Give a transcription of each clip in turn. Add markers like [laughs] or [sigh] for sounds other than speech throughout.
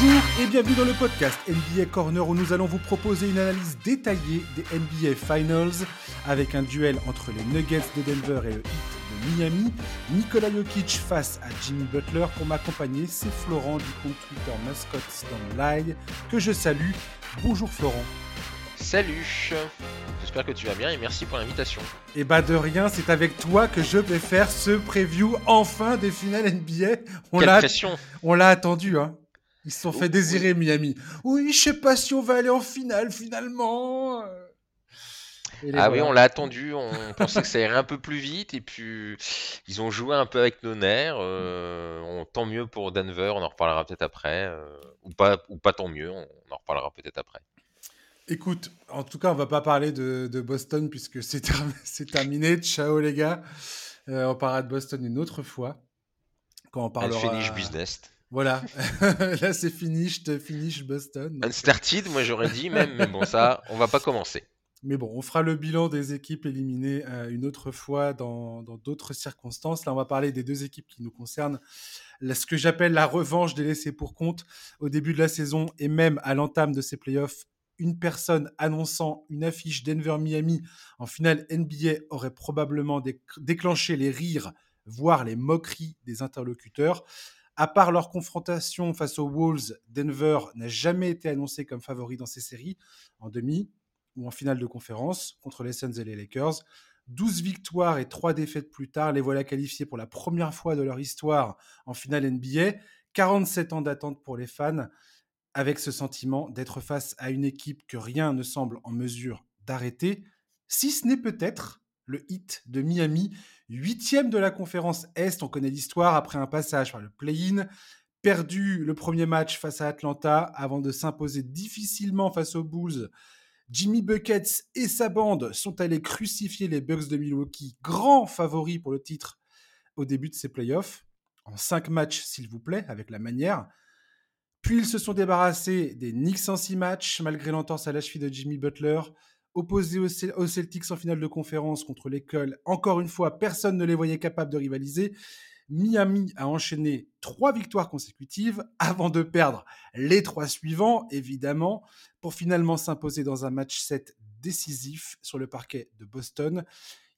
Bonjour et bienvenue dans le podcast NBA Corner où nous allons vous proposer une analyse détaillée des NBA Finals avec un duel entre les Nuggets de Denver et le Heat de Miami. Nikola Jokic face à Jimmy Butler. Pour m'accompagner, c'est Florent du compte Twitter Mascots dans Live que je salue. Bonjour Florent. Salut J'espère que tu vas bien et merci pour l'invitation. Et bah de rien, c'est avec toi que je vais faire ce preview enfin des finales NBA. On l'a on l'a attendu hein. Ils se sont fait désirer Miami. Oui, je sais pas si on va aller en finale finalement. Ah oui, on l'a attendu, on [laughs] pensait que ça irait un peu plus vite, et puis ils ont joué un peu avec nos nerfs. Euh, tant mieux pour Denver, on en reparlera peut-être après, euh, ou, pas, ou pas tant mieux, on en reparlera peut-être après. Écoute, en tout cas, on va pas parler de, Boston puisque [laughs] c'est terminé. Ciao les gars. Euh, on parlera de Boston une autre fois. Quand on parlera. Finish business. Voilà, [laughs] là c'est finished, finish Boston. Unstarted, moi j'aurais dit même, mais bon, ça, on va pas commencer. Mais bon, on fera le bilan des équipes éliminées euh, une autre fois dans d'autres circonstances. Là, on va parler des deux équipes qui nous concernent. ce que j'appelle la revanche des laissés pour compte au début de la saison et même à l'entame de ces playoffs une personne annonçant une affiche Denver-Miami en finale NBA aurait probablement déclenché les rires, voire les moqueries des interlocuteurs. À part leur confrontation face aux Wolves, Denver n'a jamais été annoncé comme favori dans ces séries, en demi ou en finale de conférence, contre les Suns et les Lakers. 12 victoires et 3 défaites plus tard, les voilà qualifiés pour la première fois de leur histoire en finale NBA. 47 ans d'attente pour les fans avec ce sentiment d'être face à une équipe que rien ne semble en mesure d'arrêter, si ce n'est peut-être le hit de Miami, huitième de la conférence Est. On connaît l'histoire après un passage par le play-in, perdu le premier match face à Atlanta avant de s'imposer difficilement face aux Bulls. Jimmy Buckets et sa bande sont allés crucifier les Bucks de Milwaukee, grands favoris pour le titre au début de ces playoffs, en cinq matchs s'il vous plaît, avec la manière. Puis ils se sont débarrassés des Knicks en six matchs, malgré l'entorse à la cheville de Jimmy Butler. Opposés aux Celtics en finale de conférence contre l'école, encore une fois, personne ne les voyait capables de rivaliser. Miami a enchaîné trois victoires consécutives avant de perdre les trois suivants, évidemment, pour finalement s'imposer dans un match 7 décisif sur le parquet de Boston.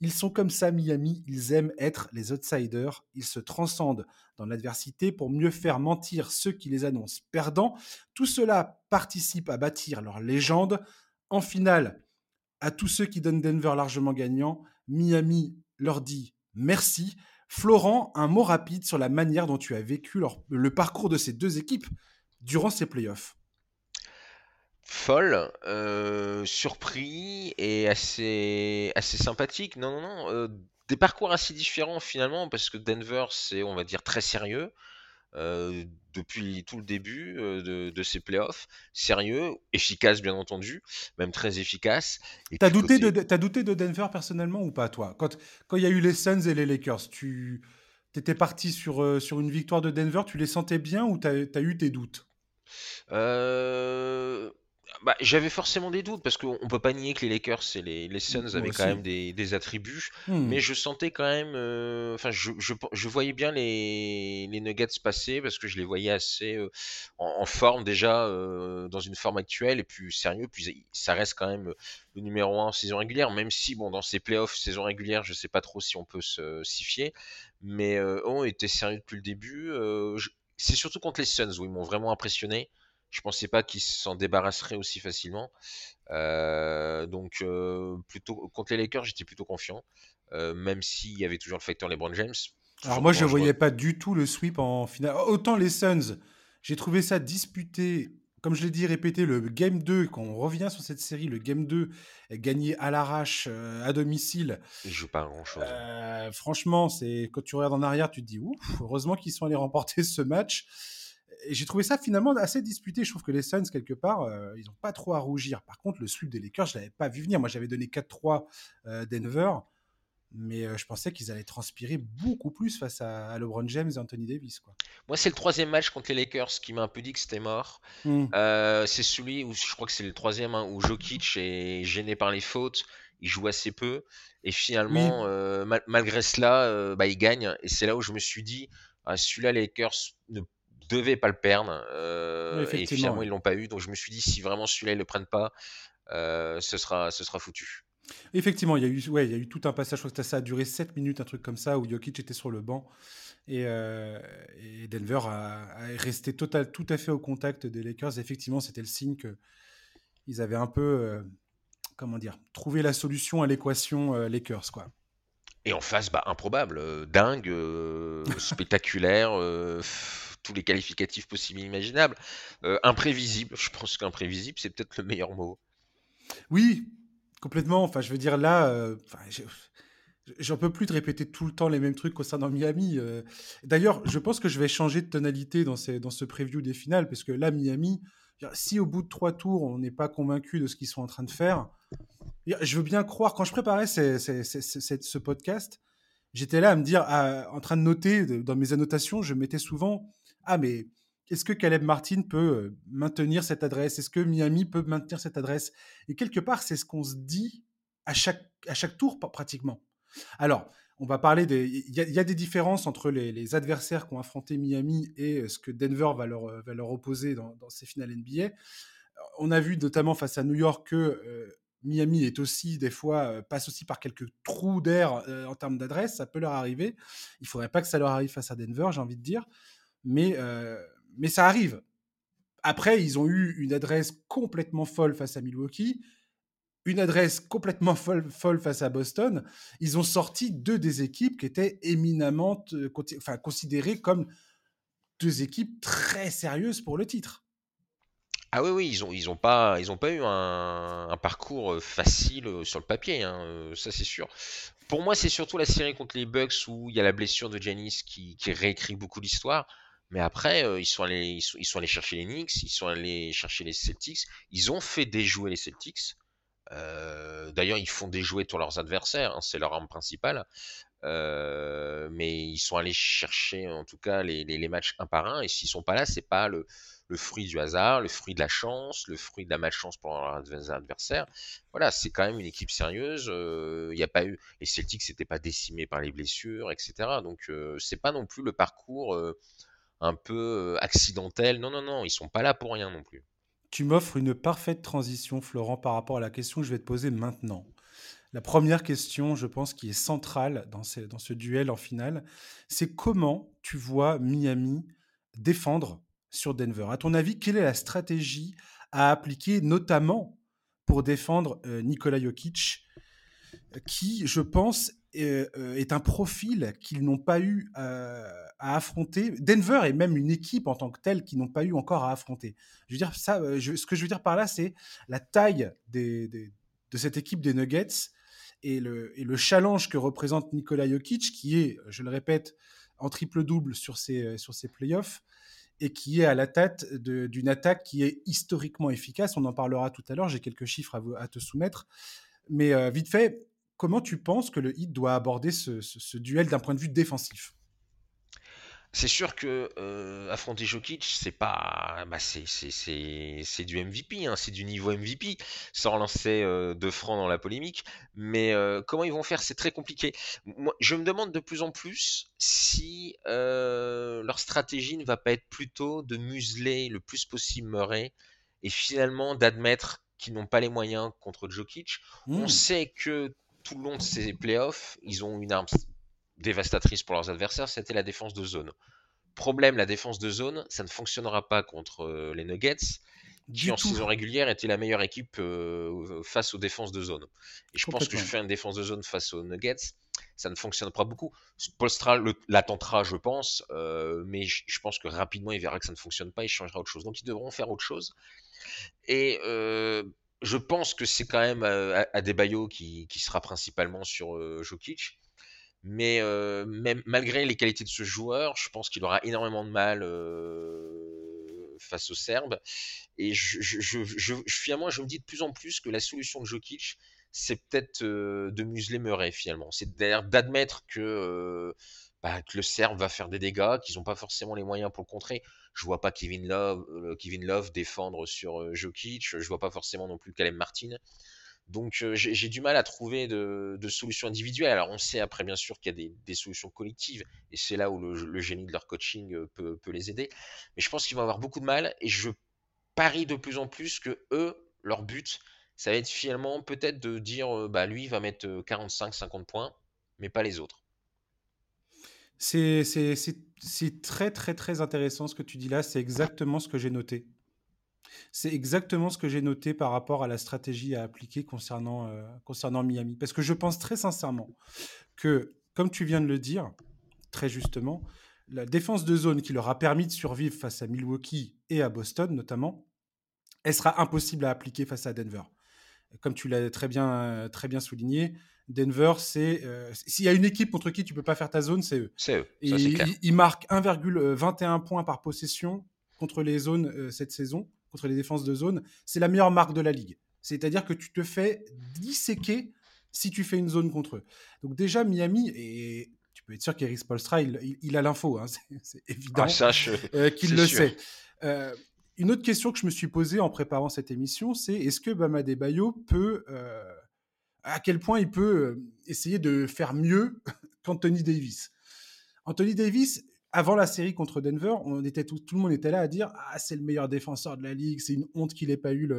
Ils sont comme ça, Miami, ils aiment être les outsiders, ils se transcendent dans l'adversité pour mieux faire mentir ceux qui les annoncent perdants. Tout cela participe à bâtir leur légende. En finale, à tous ceux qui donnent Denver largement gagnant, Miami leur dit merci. Florent, un mot rapide sur la manière dont tu as vécu le parcours de ces deux équipes durant ces playoffs folle, euh, surpris et assez, assez sympathique. Non, non, non. Euh, des parcours assez différents finalement, parce que Denver, c'est, on va dire, très sérieux. Euh, depuis tout le début de, de, ces playoffs, sérieux, efficace bien entendu, même très efficace. T'as douté, de, douté de Denver personnellement ou pas toi? Quand quand il y a eu les Suns et les Lakers, tu étais parti sur, sur une victoire de Denver, tu les sentais bien ou t'as as eu tes doutes? Euh, bah, j'avais forcément des doutes parce qu'on peut pas nier que les Lakers et les, les Suns avaient quand même des, attributs, hmm. mais je sentais quand même, euh, enfin, je, je, voyais bien les, les Nuggets passer parce que je les voyais assez euh, en, forme déjà, euh, dans une forme actuelle et puis sérieux, puis ça reste quand même le numéro 1 en saison régulière, même si bon dans ces playoffs saison régulière, je sais pas trop si on peut se s'y fier, mais on était sérieux depuis le début. c'est surtout contre les Suns où ils m'ont vraiment impressionné. Je pensais pas qu'ils s'en débarrasseraient aussi facilement. Euh, donc, euh, plutôt contre les Lakers, j'étais plutôt confiant, euh, même s'il y avait toujours le facteur LeBron James. Alors moi, je ne voyais pas du tout le sweep en finale. Autant les Suns, j'ai trouvé ça disputé. Comme je l'ai dit, répété, le Game 2, quand on revient sur cette série, le Game 2 est gagné à l'arrache, à domicile. Il joue pas grand-chose. franchement, c'est quand tu regardes en arrière, tu te dis, ouf, heureusement qu'ils sont allés remporter ce match j'ai trouvé ça finalement assez disputé. Je trouve que les Suns, quelque part, euh, ils n'ont pas trop à rougir. Par contre, le sweep des Lakers, je ne l'avais pas vu venir. Moi, j'avais donné 4-3 euh, Denver, mais euh, je pensais qu'ils allaient transpirer beaucoup plus face à, LeBron James et Anthony Davis. Quoi. Moi, c'est le troisième match contre les Lakers qui m'a un peu dit que c'était mort. Hmm. c'est celui où je crois que c'est le troisième hein, où Jokic est gêné par les fautes. Il joue assez peu. Et finalement, malgré cela, bah, il gagne. Et c'est là où je me suis dit, ah, celui-là, les Lakers ne devaient pas le perdre. et finalement, ils l'ont pas eu. Donc je me suis dit, si vraiment celui-là, ils le prennent pas, ce, sera, ce sera foutu. Effectivement, il y, a eu, ouais, il y a eu tout un passage, je crois que ça a duré 7 minutes, un truc comme ça, où Jokic était sur le banc. Et, Denver a, resté total, tout à fait au contact des Lakers. Effectivement, c'était le signe qu'ils avaient un peu, comment dire, trouvé la solution à l'équation Lakers, quoi. Et en face, bah, improbable, euh, dingue, euh, [laughs] spectaculaire, euh, tous les qualificatifs possibles et imaginables. imprévisible, je pense qu'imprévisible, c'est peut-être le meilleur mot. Oui, complètement. Enfin, je veux dire, là, j'en peux plus de répéter tout le temps les mêmes trucs concernant Miami. D'ailleurs, je pense que je vais changer de tonalité dans, ces, dans ce preview des finales, parce que là, Miami, si au bout de trois tours, on n'est pas convaincu de ce qu'ils sont en train de faire, je veux bien croire, quand je préparais ce podcast, j'étais là à me dire, en train de noter dans mes annotations, je mettais souvent Ah, mais est-ce que Caleb Martin peut maintenir cette adresse? Est-ce que Miami peut maintenir cette adresse? Et quelque part, c'est ce qu'on se dit à chaque, à chaque tour, pratiquement. Alors, on va parler des. Il y, a des différences entre les, adversaires qui ont affronté Miami et ce que Denver va leur, va leur opposer dans, ces finales NBA. On a vu notamment face à New York que Miami est aussi des fois passe aussi par quelques trous d'air en termes d'adresse, ça peut leur arriver. Il faudrait pas que ça leur arrive face à Denver, j'ai envie de dire, mais mais ça arrive. Après, ils ont eu une adresse complètement folle face à Milwaukee, une adresse complètement folle, face à Boston. Ils ont sorti deux des équipes qui étaient éminemment enfin, considérées comme deux équipes très sérieuses pour le titre. Ah oui, oui, ils ont, ils ont pas, ils pas eu un, parcours euh, facile euh, sur le papier, hein, euh, ça c'est sûr. Pour moi, c'est surtout la série contre les Bucks où il y a la blessure de Janis qui, réécrit beaucoup l'histoire. Mais après, ils, sont allés, ils, sont, allés chercher les Knicks, ils sont allés chercher les Celtics. Ils ont fait déjouer les Celtics. D'ailleurs, ils font déjouer tous leurs adversaires, hein, c'est leur arme principale. mais ils sont allés chercher en tout cas les, matchs un par un. Et s'ils sont pas là, c'est pas le, fruit du hasard, le fruit de la chance, le fruit de la malchance pour leurs adversaires. Voilà, c'est quand même une équipe sérieuse. Il euh, a pas eu les Celtics n'étaient pas décimés par les blessures, etc. Donc euh, c'est pas non plus le parcours euh, un peu accidentel. Non, non, non, ils sont pas là pour rien non plus. Tu m'offres une parfaite transition, Florent, par rapport à la question que je vais te poser maintenant. La première question, je pense, qui est centrale dans, dans ce duel en finale, c'est comment tu vois Miami défendre sur Denver? À ton avis, quelle est la stratégie à appliquer, notamment pour défendre euh, Nikola Jokic, qui, je pense, est, euh, un profil qu'ils n'ont pas eu euh, à affronter. Denver est même une équipe en tant que telle qu'ils n'ont pas eu encore à affronter. Je veux dire ça. ce que je veux dire par là, c'est la taille de cette équipe des Nuggets et le, challenge que représente Nikola Jokic, qui est, je le répète, en triple-double sur ses, sur ses playoffs et qui est à la tête d'une attaque qui est historiquement efficace. On en parlera tout à l'heure, j'ai quelques chiffres à, te soumettre. Mais euh, vite fait, comment tu penses que le Heat doit aborder ce duel d'un point de vue défensif? C'est sûr que euh, affronter Jokic, c'est pas, bah c'est, c'est, du MVP, hein, c'est du niveau MVP, sans relancer euh, de francs dans la polémique. Mais euh, comment ils vont faire, c'est très compliqué. Moi, je me demande de plus en plus si leur stratégie ne va pas être plutôt de museler le plus possible Murray et finalement d'admettre qu'ils n'ont pas les moyens contre Jokic. On mmh. sait que tout le long de ces playoffs, ils ont une arme dévastatrice pour leurs adversaires, c'était la défense de zone. Problème, la défense de zone, ça ne fonctionnera pas contre euh, les Nuggets, qui en saison régulière était la meilleure équipe euh, face aux défenses de zone. Et je pense que je fais une défense de zone face aux Nuggets, ça ne fonctionne pas beaucoup. Polstra l'attentera, je pense, euh, mais je, pense que rapidement il verra que ça ne fonctionne pas, il changera autre chose. Donc ils devront faire autre chose. Et je pense que c'est quand même Adebayo qui, qui sera principalement sur Jokic. Mais même, malgré les qualités de ce joueur, je pense qu'il aura énormément de mal face aux Serbes. Et je, finalement, je me dis de plus en plus que la solution de Jokic, c'est peut-être de museler Murray finalement. C'est d'admettre que, bah, que, le Serbe va faire des dégâts, qu'ils n'ont pas forcément les moyens pour le contrer. Je vois pas Kevin Love, Kevin Love défendre sur Jokic. Je vois pas forcément non plus Caleb Martin. Donc j'ai du mal à trouver de, solutions individuelles. Alors on sait après bien sûr qu'il y a des, solutions collectives et c'est là où le, génie de leur coaching peut, peut les aider. Mais je pense qu'ils vont avoir beaucoup de mal et je parie de plus en plus que eux, leur but, ça va être finalement peut-être de dire bah lui va mettre 45-50 points, mais pas les autres. C'est très très très intéressant ce que tu dis là, c'est exactement ce que j'ai noté. C'est exactement ce que j'ai noté par rapport à la stratégie à appliquer concernant, euh, concernant Miami. Parce que je pense très sincèrement que, comme tu viens de le dire, très justement, la défense de zone qui leur a permis de survivre face à Milwaukee et à Boston notamment, elle sera impossible à appliquer face à Denver. Comme tu l'as très bien, très bien souligné, Denver, c'est euh, s'il y a une équipe contre qui tu peux pas faire ta zone, c'est eux. C'est eux. ils, marquent 1,21 points par possession contre les zones euh, cette saison contre les défenses de zone, c'est la meilleure marque de la ligue. C'est-à-dire que tu te fais disséquer si tu fais une zone contre eux. Donc déjà, Miami, et tu peux être sûr qu'Eric Spolstra, il, a l'info, hein, [laughs] c'est évident ah, euh, qu'il le sait. Euh, une autre question que je me suis posée en préparant cette émission, c'est est-ce que Bama Bayo peut... Euh, à quel point il peut essayer de faire mieux [laughs] qu'Anthony Davis Anthony Davis, avant la série contre Denver, on était tout, le monde était là à dire ah c'est le meilleur défenseur de la ligue, c'est une honte qu'il ait pas eu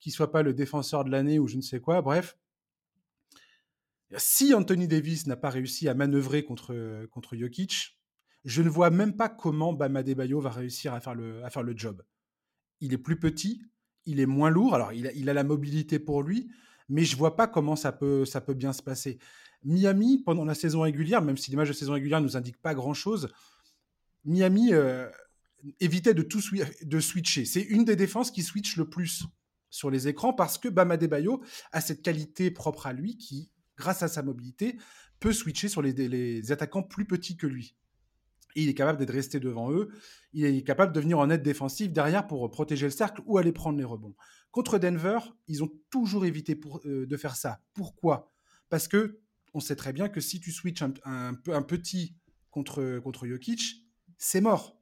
qu'il soit pas le défenseur de l'année ou je ne sais quoi. Bref, si Anthony Davis n'a pas réussi à manœuvrer contre contre Jokic, je ne vois même pas comment Bama Bayo va réussir à faire le à faire le job. Il est plus petit, il est moins lourd, alors il il a la mobilité pour lui, mais je vois pas comment ça peut bien se passer. Miami pendant la saison régulière, même si l'image de saison régulière nous indique pas grand chose Miami euh, évitait de tout switcher. C'est une des défenses qui switch le plus sur les écrans parce que Bama Bayo a cette qualité propre à lui qui, grâce à sa mobilité, peut switcher sur les, attaquants plus petits que lui. Il est capable d'être resté devant eux. Il est capable de venir en aide défensive derrière pour protéger le cercle ou aller prendre les rebonds. Contre Denver, ils ont toujours évité euh, de faire ça. Pourquoi? Parce que on sait très bien que si tu switches un, un, un petit contre, contre Jokic, c'est mort.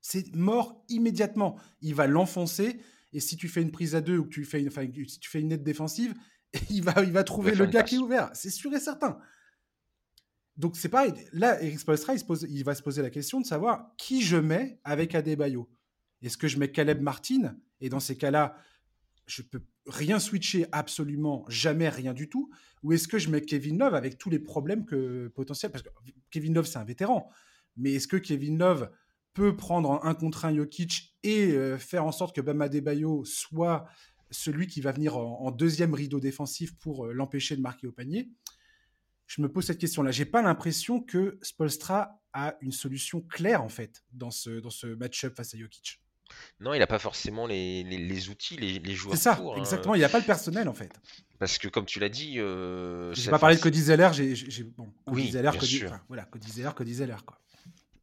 C'est mort immédiatement. Il va l'enfoncer. Et si tu fais une prise à deux ou que tu fais une, enfin, si tu fais une nette défensive, [laughs] il va, il va trouver le gars qui est ouvert. C'est sûr et certain. Donc c'est pareil. Là, Eric Spolstra, il, va se poser la question de savoir qui je mets avec Adebayo. Est-ce que je mets Caleb Martin? Et dans ces cas-là, je peux rien switcher absolument, jamais rien du tout. Ou est-ce que je mets Kevin Love avec tous les problèmes que potentiels? Parce que Kevin Love, c'est un vétéran. Mais est-ce que Kevin Love peut prendre un contre un Jokic et euh, faire en sorte que Bama Bayo soit celui qui va venir en, deuxième rideau défensif pour euh, l'empêcher de marquer au panier? Je me pose cette question-là. J'ai pas l'impression que Spolstra a une solution claire en fait dans ce, dans ce match-up face à Jokic. Non, il n'a pas forcément les, les, outils, les, les joueurs. C'est ça, hein. exactement. Il n'y a pas le personnel en fait. Parce que comme tu l'as dit, euh, j'ai pas parlé de Cody Zeller. J'ai bon, Cody oui, Zeller, Cody, voilà, Cody Zeller, Cody Zeller quoi.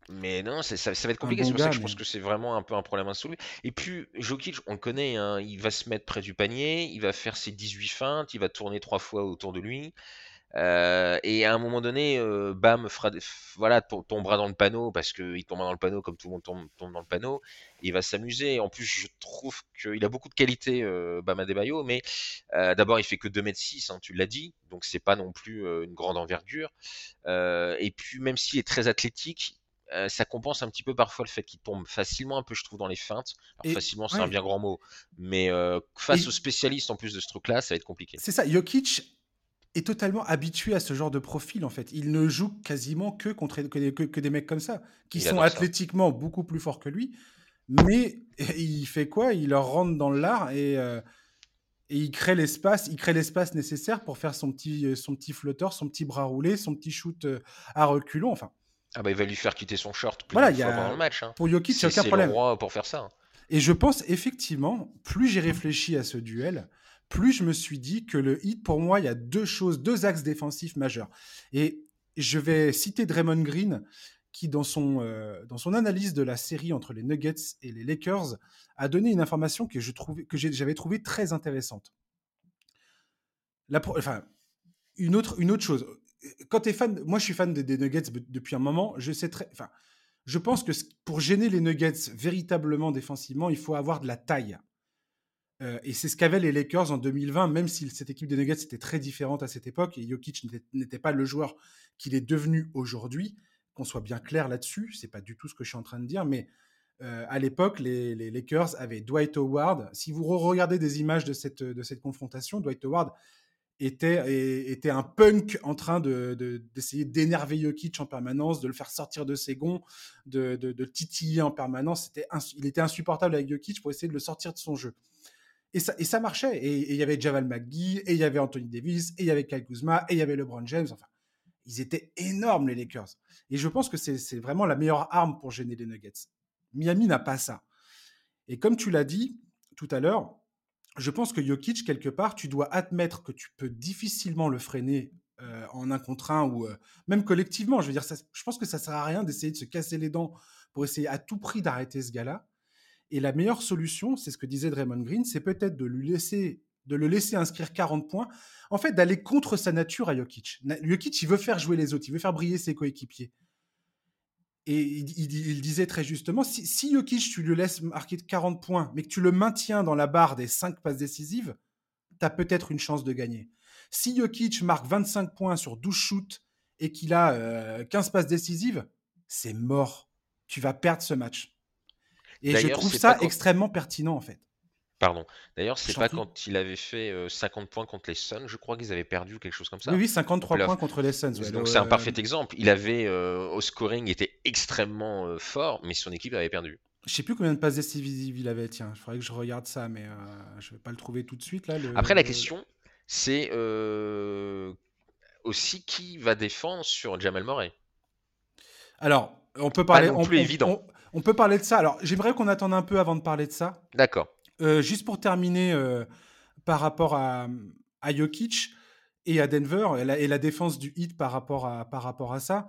Mais non, ça, ça, va être compliqué. c'est pour ça que je pense que c'est vraiment un peu un problème insolu. Et puis, Jokic, on le connaît, hein, il va se mettre près du panier, il va faire ses 18 feintes, il va tourner trois fois autour de lui. Euh, et à un moment donné, euh, Bam voilà, tombera dans le panneau parce qu'il tombera dans le panneau comme tout le monde tombe, dans le panneau. Il va s'amuser. En plus, je trouve qu'il a beaucoup de qualité, euh, Bam Adebayo, mais euh, d'abord, il fait que 2m6, hein, tu l'as dit, donc c'est pas non plus une grande envergure. et puis, même s'il est très athlétique, euh, ça compense un petit peu parfois le fait qu'il tombe facilement un peu, je trouve, dans les feintes. facilement, c'est un bien grand mot. Mais euh, face aux spécialistes en plus de ce truc-là, ça va être compliqué. C'est ça, Jokic est totalement habitué à ce genre de profil en fait. Il ne joue quasiment que contre que, des mecs comme ça, qui sont athlétiquement beaucoup plus forts que lui. Mais [laughs] il fait quoi? Il leur rentre dans l'art et, euh, et il crée l'espace, il crée l'espace nécessaire pour faire son petit, son petit flotteur, son petit bras roulé, son petit shoot à reculons. Enfin, ah bah il va lui faire quitter son short plus voilà, fois pendant le match. Hein. Pour Jokic, c'est aucun problème. Le pour faire ça. Hein. Et je pense effectivement, plus j'ai réfléchi à ce duel, plus je me suis dit que le hit, pour moi, il y a deux choses, deux axes défensifs majeurs. Et je vais citer Draymond Green, qui dans son, euh, dans son analyse de la série entre les Nuggets et les Lakers, a donné une information que je trouvais, que j'avais trouvé très intéressante. Enfin, une autre, une autre chose quand tu es fan, moi je suis fan des, Nuggets depuis un moment, je sais très, enfin, je pense que pour gêner les Nuggets véritablement défensivement, il faut avoir de la taille. Euh, et c'est ce qu'avaient les Lakers en 2020, même si cette équipe des Nuggets était très différente à cette époque et Jokic n'était pas le joueur qu'il est devenu aujourd'hui. Qu'on soit bien clair là-dessus, c'est pas du tout ce que je suis en train de dire, mais euh, à l'époque, les, Lakers avaient Dwight Howard. Si vous regardez des images de cette, de confrontation, Dwight Howard était, un punk en train d'essayer de, d'énerver Jokic en permanence, de le faire sortir de ses gonds, de, de, titiller en permanence. Il était insupportable avec Jokic pour essayer de le sortir de son jeu. Et ça, et ça marchait. Et il y avait Javal McGee, et il y avait Anthony Davis, et il y avait Kyle Kuzma, et il y avait LeBron James. Enfin, ils étaient énormes, les Lakers. Et je pense que c'est vraiment la meilleure arme pour gêner les Nuggets. Miami n'a pas ça. Et comme tu l'as dit tout à l'heure, je pense que Jokic, quelque part, tu dois admettre que tu peux difficilement le freiner euh, en un contre un ou euh, même collectivement. Je veux dire, je pense que ça sert à rien d'essayer de se casser les dents pour essayer à tout prix d'arrêter ce gars-là. Et la meilleure solution, c'est ce que disait Draymond Green, c'est peut-être de lui laisser de le laisser inscrire 40 points, en fait d'aller contre sa nature à Jokic. Jokic, il veut faire jouer les autres, il veut faire briller ses coéquipiers. Et il, disait très justement, si, si, Jokic, tu lui laisses marquer 40 points, mais que tu le maintiens dans la barre des 5 passes décisives, tu as peut-être une chance de gagner. Si Jokic marque 25 points sur 12 shoots et qu'il a 15 euh, passes décisives, c'est mort. Tu vas perdre ce match. Et je trouve ça extrêmement pertinent, en fait. Pardon. D'ailleurs, c'est pas quand il avait fait 50 euh, points contre les Suns, je crois qu'ils avaient perdu quelque chose comme ça. Oui, oui 53 points contre les Suns. Donc c'est un parfait exemple. Il avait euh, au scoring était extrêmement euh, fort, mais son équipe avait perdu. Je sais plus combien de passes décisives il avait. Tiens, il faudrait que je regarde ça, mais je vais pas le trouver tout de suite là. Après, la question, c'est aussi qui va défendre sur Jamal Murray? Alors, on peut parler. Pas plus évident. On, peut parler de ça. Alors, j'aimerais qu'on attende un peu avant de parler de ça. D'accord. Euh, juste pour terminer euh, par rapport à, à Jokic et à Denver et la, défense du hit par rapport à, par rapport à ça,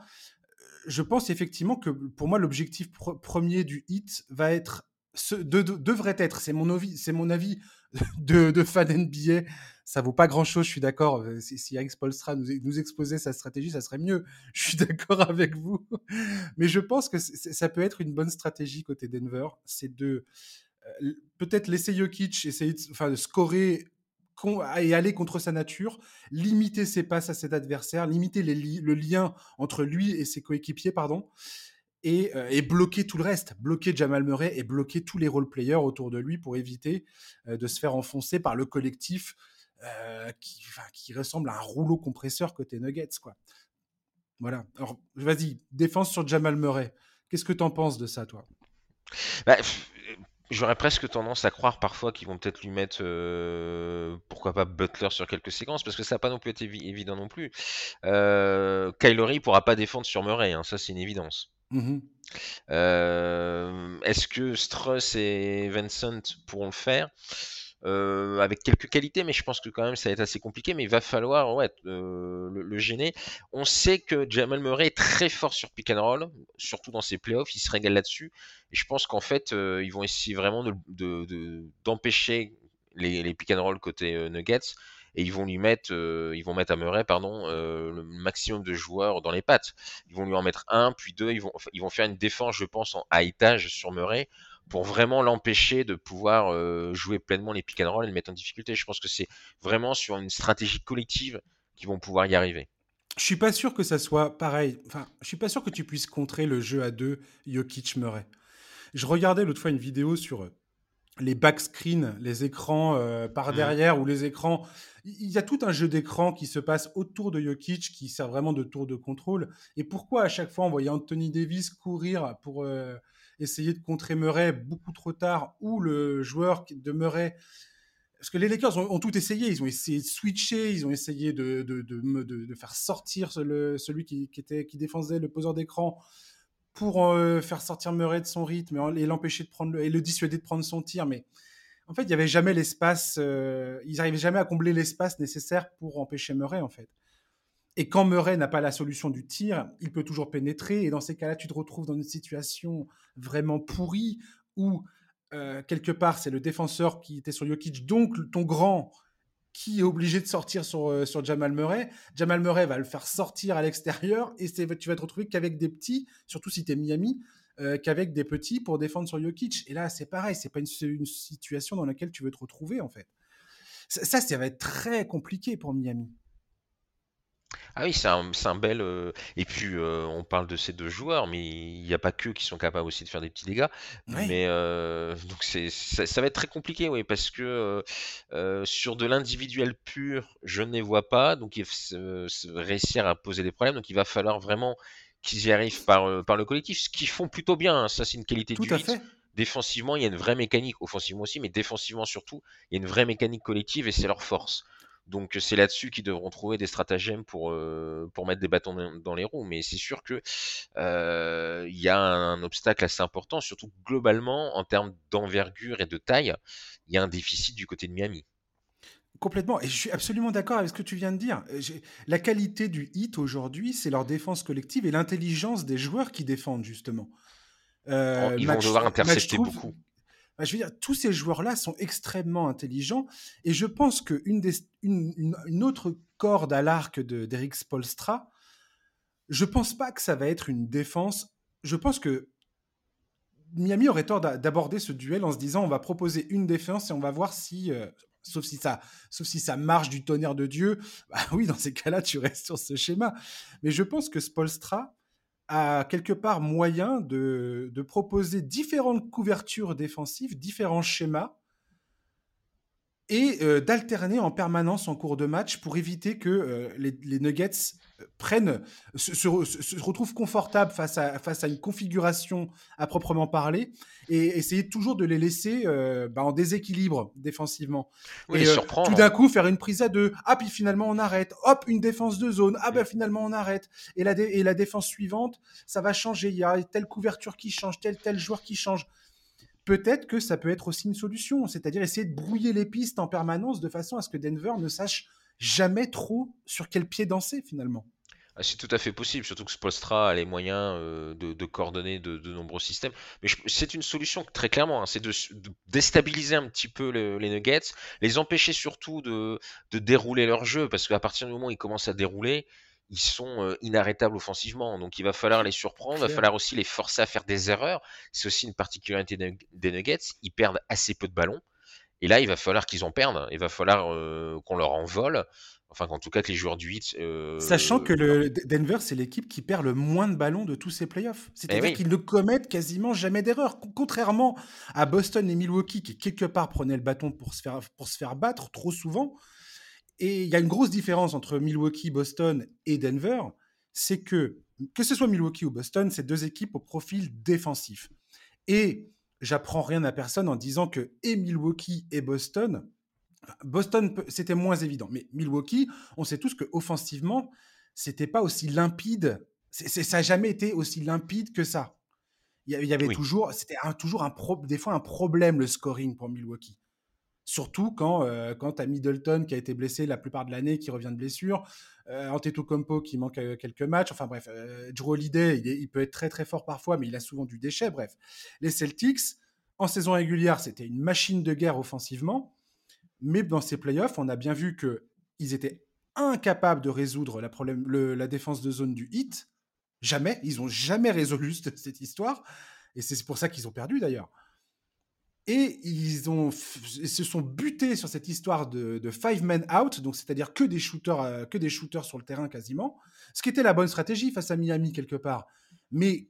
je pense effectivement que pour moi l'objectif premier du hit va être ce, devrait être, c'est mon avis, c'est mon avis [laughs] de, de, fan NBA. Ça vaut pas grand chose, je suis d'accord. Euh, si, Eric Spolstra nous, nous, exposait sa stratégie, ça serait mieux. [laughs] Je suis d'accord avec vous. Mais je pense que ça peut être une bonne stratégie côté Denver. C'est de euh, peut-être laisser Jokic essayer de, enfin, scorer et aller contre sa nature, limiter ses passes à cet adversaire, limiter le lien entre lui et ses coéquipiers, pardon, et, euh, et, bloquer tout le reste, bloquer Jamal Murray et bloquer tous les role-players autour de lui pour éviter de se faire enfoncer par le collectif qui, qui, ressemble à un rouleau compresseur côté Nuggets, quoi. Voilà. Alors, vas-y, défense sur Jamal Murray. Qu'est-ce que tu en penses de ça, toi? Bah, J'aurais presque tendance à croire parfois qu'ils vont peut-être lui mettre, euh, pourquoi pas Butler sur quelques séquences, parce que ça n'a pas non plus été évident non plus. Euh, Kylori pourra pas défendre sur Murray, hein, ça c'est une évidence. Mmh euh, est-ce que Struss et Vincent pourront le faire? Euh, avec quelques qualités, mais je pense que quand même ça va être assez compliqué. Mais il va falloir euh, le, gêner. On sait que Jamal Murray est très fort sur pick surtout dans ses playoffs. Il se régale là-dessus. Et je pense qu'en fait, euh, ils vont essayer vraiment d'empêcher de, les, les, côté Nuggets. Et ils vont lui mettre, ils vont mettre à Murray, pardon, le maximum de joueurs dans les pattes. Ils vont lui en mettre un, puis deux. Ils vont, ils vont faire une défense, je pense, en high étage sur Murray pour vraiment l'empêcher de pouvoir euh, jouer pleinement les pick and roll et le mettre en difficulté. Je pense que c'est vraiment sur une stratégie collective qu'ils vont pouvoir y arriver. Je suis pas sûr que ça soit pareil. Enfin, je suis pas sûr que tu puisses contrer le jeu à deux Jokic Murray. Je regardais l'autre fois une vidéo sur euh, les back screens, les écrans euh, par mmh. derrière ou les écrans. Il y a tout un jeu d'écran qui se passe autour de Jokic qui sert vraiment de tour de contrôle. Et pourquoi à chaque fois on voyait Anthony Davis courir pour essayer de contrer Murray beaucoup trop tard ou le joueur de Murray. Parce que les Lakers ont, tout essayé. Ils ont essayé de switcher, ils ont essayé de, de, de, faire sortir celui qui, était, qui défendait le poseur d'écran pour euh, faire sortir Murray de son rythme et l'empêcher de prendre et le dissuader de prendre son tir. Mais en fait, il n'y avait jamais l'espace. Euh, ils n'arrivaient jamais à combler l'espace nécessaire pour empêcher Murray, en fait. Et quand Murray n'a pas la solution du tir, il peut toujours pénétrer. Et dans ces cas-là, tu te retrouves dans une situation vraiment pourrie où, euh, quelque part, c'est le défenseur qui était sur Jokic, donc ton grand, qui est obligé de sortir sur, euh, sur Jamal Murray. Jamal Murray va le faire sortir à l'extérieur et tu vas te retrouver qu'avec des petits, surtout si tu es Miami, qu'avec des petits pour défendre sur Jokic. Et là, c'est pareil, c'est pas une, situation dans laquelle tu veux te retrouver en fait. Ça, ça va être très compliqué pour Miami. Ah oui, c'est un, bel. Euh, et puis, euh, on parle de ces deux joueurs, mais il n'y a pas qu'eux qui sont capables aussi de faire des petits dégâts. Mais euh, donc, c'est, ça, va être très compliqué, oui, parce que sur de l'individuel pur, je ne les vois pas. Donc, il réussir à poser des problèmes. Donc, il va falloir vraiment qu'ils y arrivent par, par le collectif, ce qu'ils font plutôt bien. Hein. Ça, c'est une qualité Tout à fait. Défensivement, il y a une vraie mécanique, offensivement aussi, mais défensivement surtout, il y a une vraie mécanique collective et c'est leur force. Donc c'est là-dessus qu'ils devront trouver des stratagèmes pour, euh, pour mettre des bâtons dans les roues. Mais c'est sûr que euh, il y a un, obstacle assez important, surtout globalement en termes d'envergure et de taille, il y a un déficit du côté de Miami. Complètement, et je suis absolument d'accord avec ce que tu viens de dire. La qualité du hit aujourd'hui, c'est leur défense collective et l'intelligence des joueurs qui défendent justement. Euh, ils vont devoir intercepter beaucoup. Bah, je veux dire, tous ces joueurs-là sont extrêmement intelligents. Et je pense qu'une une, autre corde à l'arc d'Eric Spolstra, je pense pas que ça va être une défense. Je pense que Miami aurait tort d'aborder ce duel en se disant on va proposer une défense et on va voir si. Euh, sauf si ça, sauf si ça marche du tonnerre de Dieu, bah oui, dans ces cas-là, tu restes sur ce schéma. Mais je pense que Spolstra, a quelque part moyen de, de, proposer différentes couvertures défensives, différents schémas, et euh, d'alterner en permanence en cours de match pour éviter que euh, les, Nuggets euh, prennent, se, retrouvent confortables face à, face à une configuration à proprement parler et essayer toujours de les laisser bah, en déséquilibre défensivement. et tout d'un coup faire une prise à deux, ah puis finalement on arrête, hop une défense de zone, ah ben finalement on arrête. Et la, et la défense suivante ça va changer, il y a telle couverture qui change, tel tel joueur qui change peut-être que ça peut être aussi une solution, c'est-à-dire essayer de brouiller les pistes en permanence de façon à ce que Denver ne sache jamais trop sur quel pied danser finalement. Ah, c'est tout à fait possible, surtout que Spostra a les moyens euh, de, coordonner de, nombreux systèmes. Mais c'est une solution très clairement, hein, c'est de, déstabiliser un petit peu les Nuggets, les empêcher surtout de, dérouler leur jeu, parce qu'à partir du moment où ils commencent à dérouler, ils sont inarrêtables offensivement. Donc il va falloir les surprendre, il va falloir aussi les forcer à faire des erreurs. C'est aussi une particularité des Nuggets, ils perdent assez peu de ballons. Et là, il va falloir qu'ils en perdent. Il va falloir qu'on leur envole. Enfin, en tout cas, que les joueurs du 8. Sachant que le Denver, c'est l'équipe qui perd le moins de ballons de tous ces playoffs. Eh C'est-à-dire qu'ils ne commettent quasiment jamais d'erreurs. Contrairement à Boston et Milwaukee, qui quelque part prenaient le bâton pour se faire, pour se faire battre trop souvent, et il y a une grosse différence entre Milwaukee, Boston et Denver, c'est que, que ce soit Milwaukee ou Boston, c'est deux équipes au profil défensif. Et j'apprends rien à personne en disant que et Milwaukee et Boston, Boston, c'était moins évident, mais Milwaukee, on sait tous que offensivement, c'était pas aussi limpide. ça n'a jamais été aussi limpide que ça. Il y avait toujours, c'était toujours un des fois un problème le scoring pour Milwaukee. Surtout quand, euh, quand Middleton qui a été blessé la plupart de l'année, qui revient de blessure, euh, Antetokounmpo qui manque euh, quelques matchs, enfin bref, euh, Drew Holiday, il, peut être très très fort parfois, mais il a souvent du déchet, bref. Les Celtics, en saison régulière, c'était une machine de guerre offensivement, mais dans ces playoffs, on a bien vu qu'ils étaient incapables de résoudre la, problème, la défense de zone du hit. Jamais, ils n'ont jamais résolu [laughs] cette histoire, et c'est pour ça qu'ils ont perdu d'ailleurs. Et ils, se sont butés sur cette histoire de, five men out, donc c'est-à-dire que des shooters, euh, que des shooters sur le terrain quasiment, ce qui était la bonne stratégie face à Miami quelque part. Mais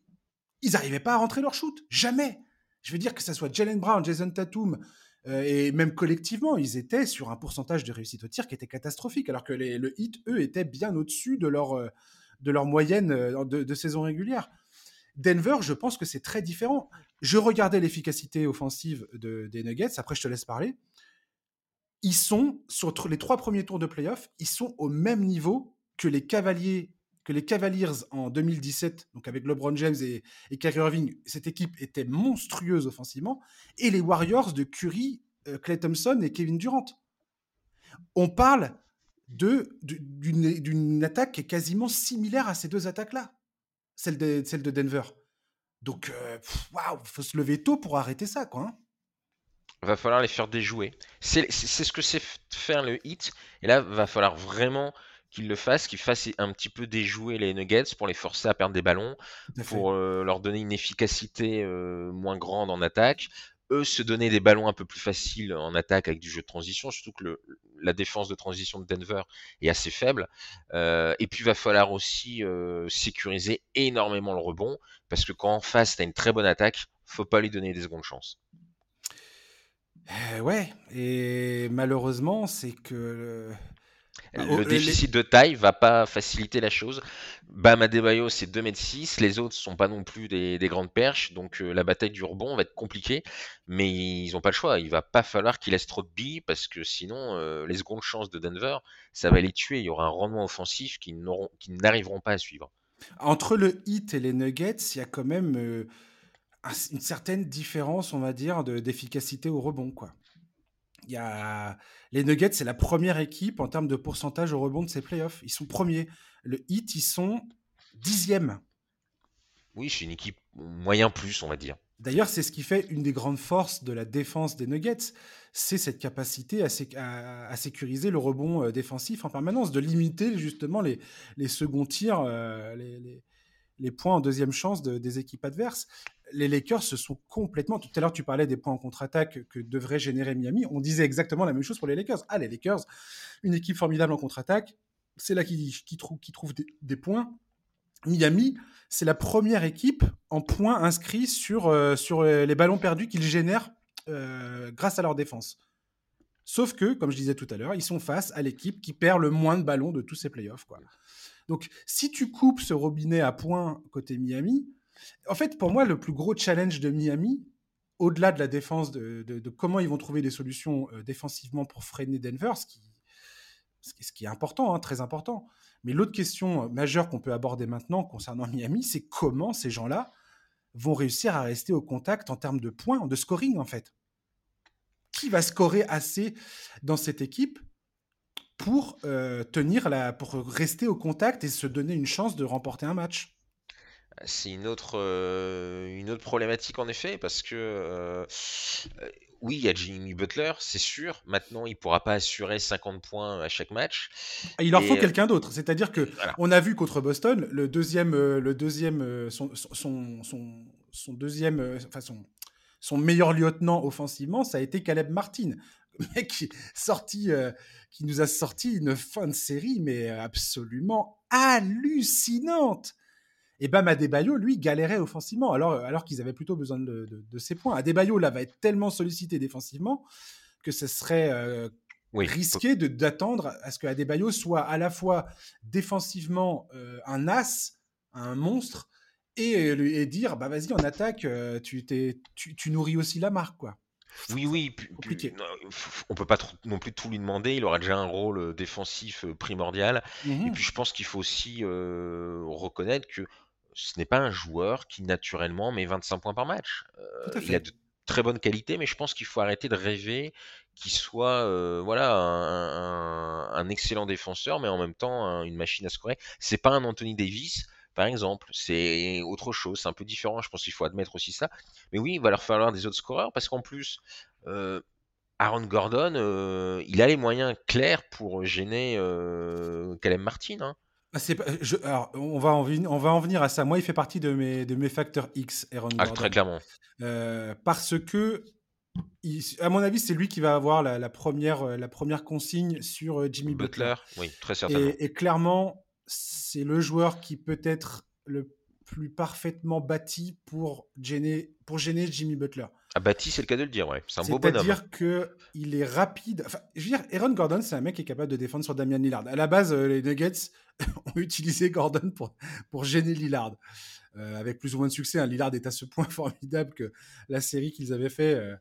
ils n'arrivaient pas à rentrer leur shoot, jamais. Je veux dire que ce soit Jalen Brown, Jason Tatum, euh, et même collectivement, ils étaient sur un pourcentage de réussite au tir qui était catastrophique, alors que le hit, eux, étaient bien au-dessus de leur, euh, de leur moyenne de saison régulière. Denver, je pense que c'est très différent. Je regardais l'efficacité offensive des Nuggets, après je te laisse parler. Ils sont, sur les trois premiers tours de playoff, ils sont au même niveau que les Cavaliers, que les Cavaliers en 2017, donc avec LeBron James et, et Kyrie Irving. Cette équipe était monstrueuse offensivement. Et les Warriors de Curry, Clay euh, Thompson et Kevin Durant. On parle d'une attaque qui est quasiment similaire à ces deux attaques-là celle de, celle de Denver. Donc, euh, waouh, faut se lever tôt pour arrêter ça, quoi. Hein. Va falloir les faire déjouer. C'est ce que c'est faire le hit. Et là, va falloir vraiment qu'il le fasse, qu'il fasse un petit peu déjouer les Nuggets pour les forcer à perdre des ballons, pour euh, leur donner une efficacité euh, moins grande en attaque. Eux se donner des ballons un peu plus faciles en attaque avec du jeu de transition, surtout que la défense de transition de Denver est assez faible. Euh, et puis il va falloir aussi sécuriser énormément le rebond, parce que quand en face tu une très bonne attaque, faut pas lui donner des secondes chances. ouais, et malheureusement, c'est que le déficit de taille va pas faciliter la chose. Bam Adebayo, c'est 2m6. Les autres sont pas non plus des, grandes perches. Donc euh, la bataille du rebond va être compliquée. Mais ils ont pas le choix. Il va pas falloir qu'ils laissent trop de billes parce que sinon, euh, les secondes chances de Denver, ça va les tuer. Il y aura un rendement offensif qui n'arriveront pas à suivre. Entre le hit et les Nuggets, il y a quand même euh, une certaine différence, on va dire, d'efficacité au rebond. quoi. Il y a les Nuggets, c'est la première équipe en termes de pourcentage au rebond de ces playoffs. Ils sont premiers. Le Heat, ils sont dixièmes. Oui, c'est une équipe moyen plus, on va dire. D'ailleurs, c'est ce qui fait une des grandes forces de la défense des Nuggets, c'est cette capacité à, sécuriser le rebond euh, défensif en permanence, de limiter justement les, seconds tirs, euh, les, points en deuxième chance des équipes adverses les Lakers se sont complètement. Tout à l'heure, tu parlais des points en contre-attaque que devrait générer Miami. On disait exactement la même chose pour les Lakers. Ah, les Lakers, une équipe formidable en contre-attaque. C'est là qui qui des, points. Miami, c'est la première équipe en points inscrits sur, euh, sur les ballons perdus qu'ils génèrent euh, grâce à leur défense. Sauf que, comme je disais tout à l'heure, ils sont face à l'équipe qui perd le moins de ballons de tous ces playoffs. Quoi. Donc, si tu coupes ce robinet à points côté Miami, en fait, pour moi, le plus gros challenge de Miami, au-delà de la défense, de, comment ils vont trouver des solutions euh, défensivement pour freiner Denver, ce qui, ce qui est important, hein, très important. Mais l'autre question euh, majeure qu'on peut aborder maintenant concernant [laughs] Miami, c'est comment ces gens-là vont réussir à rester au contact en termes de points, de scoring en fait. Qui va scorer assez dans cette équipe pour euh, tenir la, pour rester au contact et se donner une chance de remporter un match? C'est une autre, euh, une autre problématique en effet, parce que euh, euh, oui, il y a Jimmy Butler, c'est sûr. Maintenant, il pourra pas assurer 50 points à chaque match. Il leur faut quelqu'un d'autre. C'est-à-dire que on a vu contre Boston, le deuxième, le deuxième, son, son, son, son deuxième, enfin son, meilleur lieutenant offensivement, ça a été Caleb Martin, [laughs] le mec qui sorti, qui nous a sorti une fin de série, mais absolument hallucinante. Et Bam Adebayo, lui, galérait offensivement, alors, alors qu'ils avaient plutôt besoin de, de, ses points. Adebayo, là, va être tellement sollicité défensivement que ce serait euh, risqué d'attendre à ce que Adebayo soit à la fois défensivement euh, un as, un monstre, et, et dire bah vas-y, on attaque, euh, tu, tu, tu, nourris aussi la marque, quoi. Oui, oui, on peut pas non plus tout lui demander. Il aura déjà un rôle défensif primordial. Et mmh puis je pense qu'il faut aussi reconnaître que ce n'est pas un joueur qui naturellement met 25 points par match. Euh, il a de très bonnes qualités, mais je pense qu'il faut arrêter de rêver qu'il soit euh, voilà un, excellent défenseur, mais en même temps une machine à scorer. C'est pas un Anthony Davis, par exemple. C'est autre chose, c'est un peu différent. Je pense qu'il faut admettre aussi ça. Mais oui, il va leur falloir des autres scoreurs parce qu'en plus, euh, Aaron Gordon, il a les moyens clairs pour gêner Caleb Martin. Hein. Alors, on va, en, on va en venir à ça. Moi, il fait partie de mes, de mes facteurs X, Aaron ah, très clairement. Euh, parce que, à mon avis, c'est lui qui va avoir la, première, euh, la première consigne sur euh, Jimmy Butler. oui, très certainement. Et, clairement, c'est le joueur qui peut être le plus parfaitement bâti pour gêner, pour gêner Jimmy Butler. Ah, bâti, c'est le cas de le dire, ouais. C'est un beau bonhomme. C'est-à-dire qu'il est rapide. Enfin, je veux dire, Aaron Gordon, c'est un mec qui est capable de défendre sur Damian Lillard. À la base, les Nuggets, [laughs] ont utilisé Gordon pour, pour gêner Lillard. Euh, avec plus ou moins de succès. Hein. Lillard est à ce point [laughs] formidable que la série qu'ils avaient fait, euh,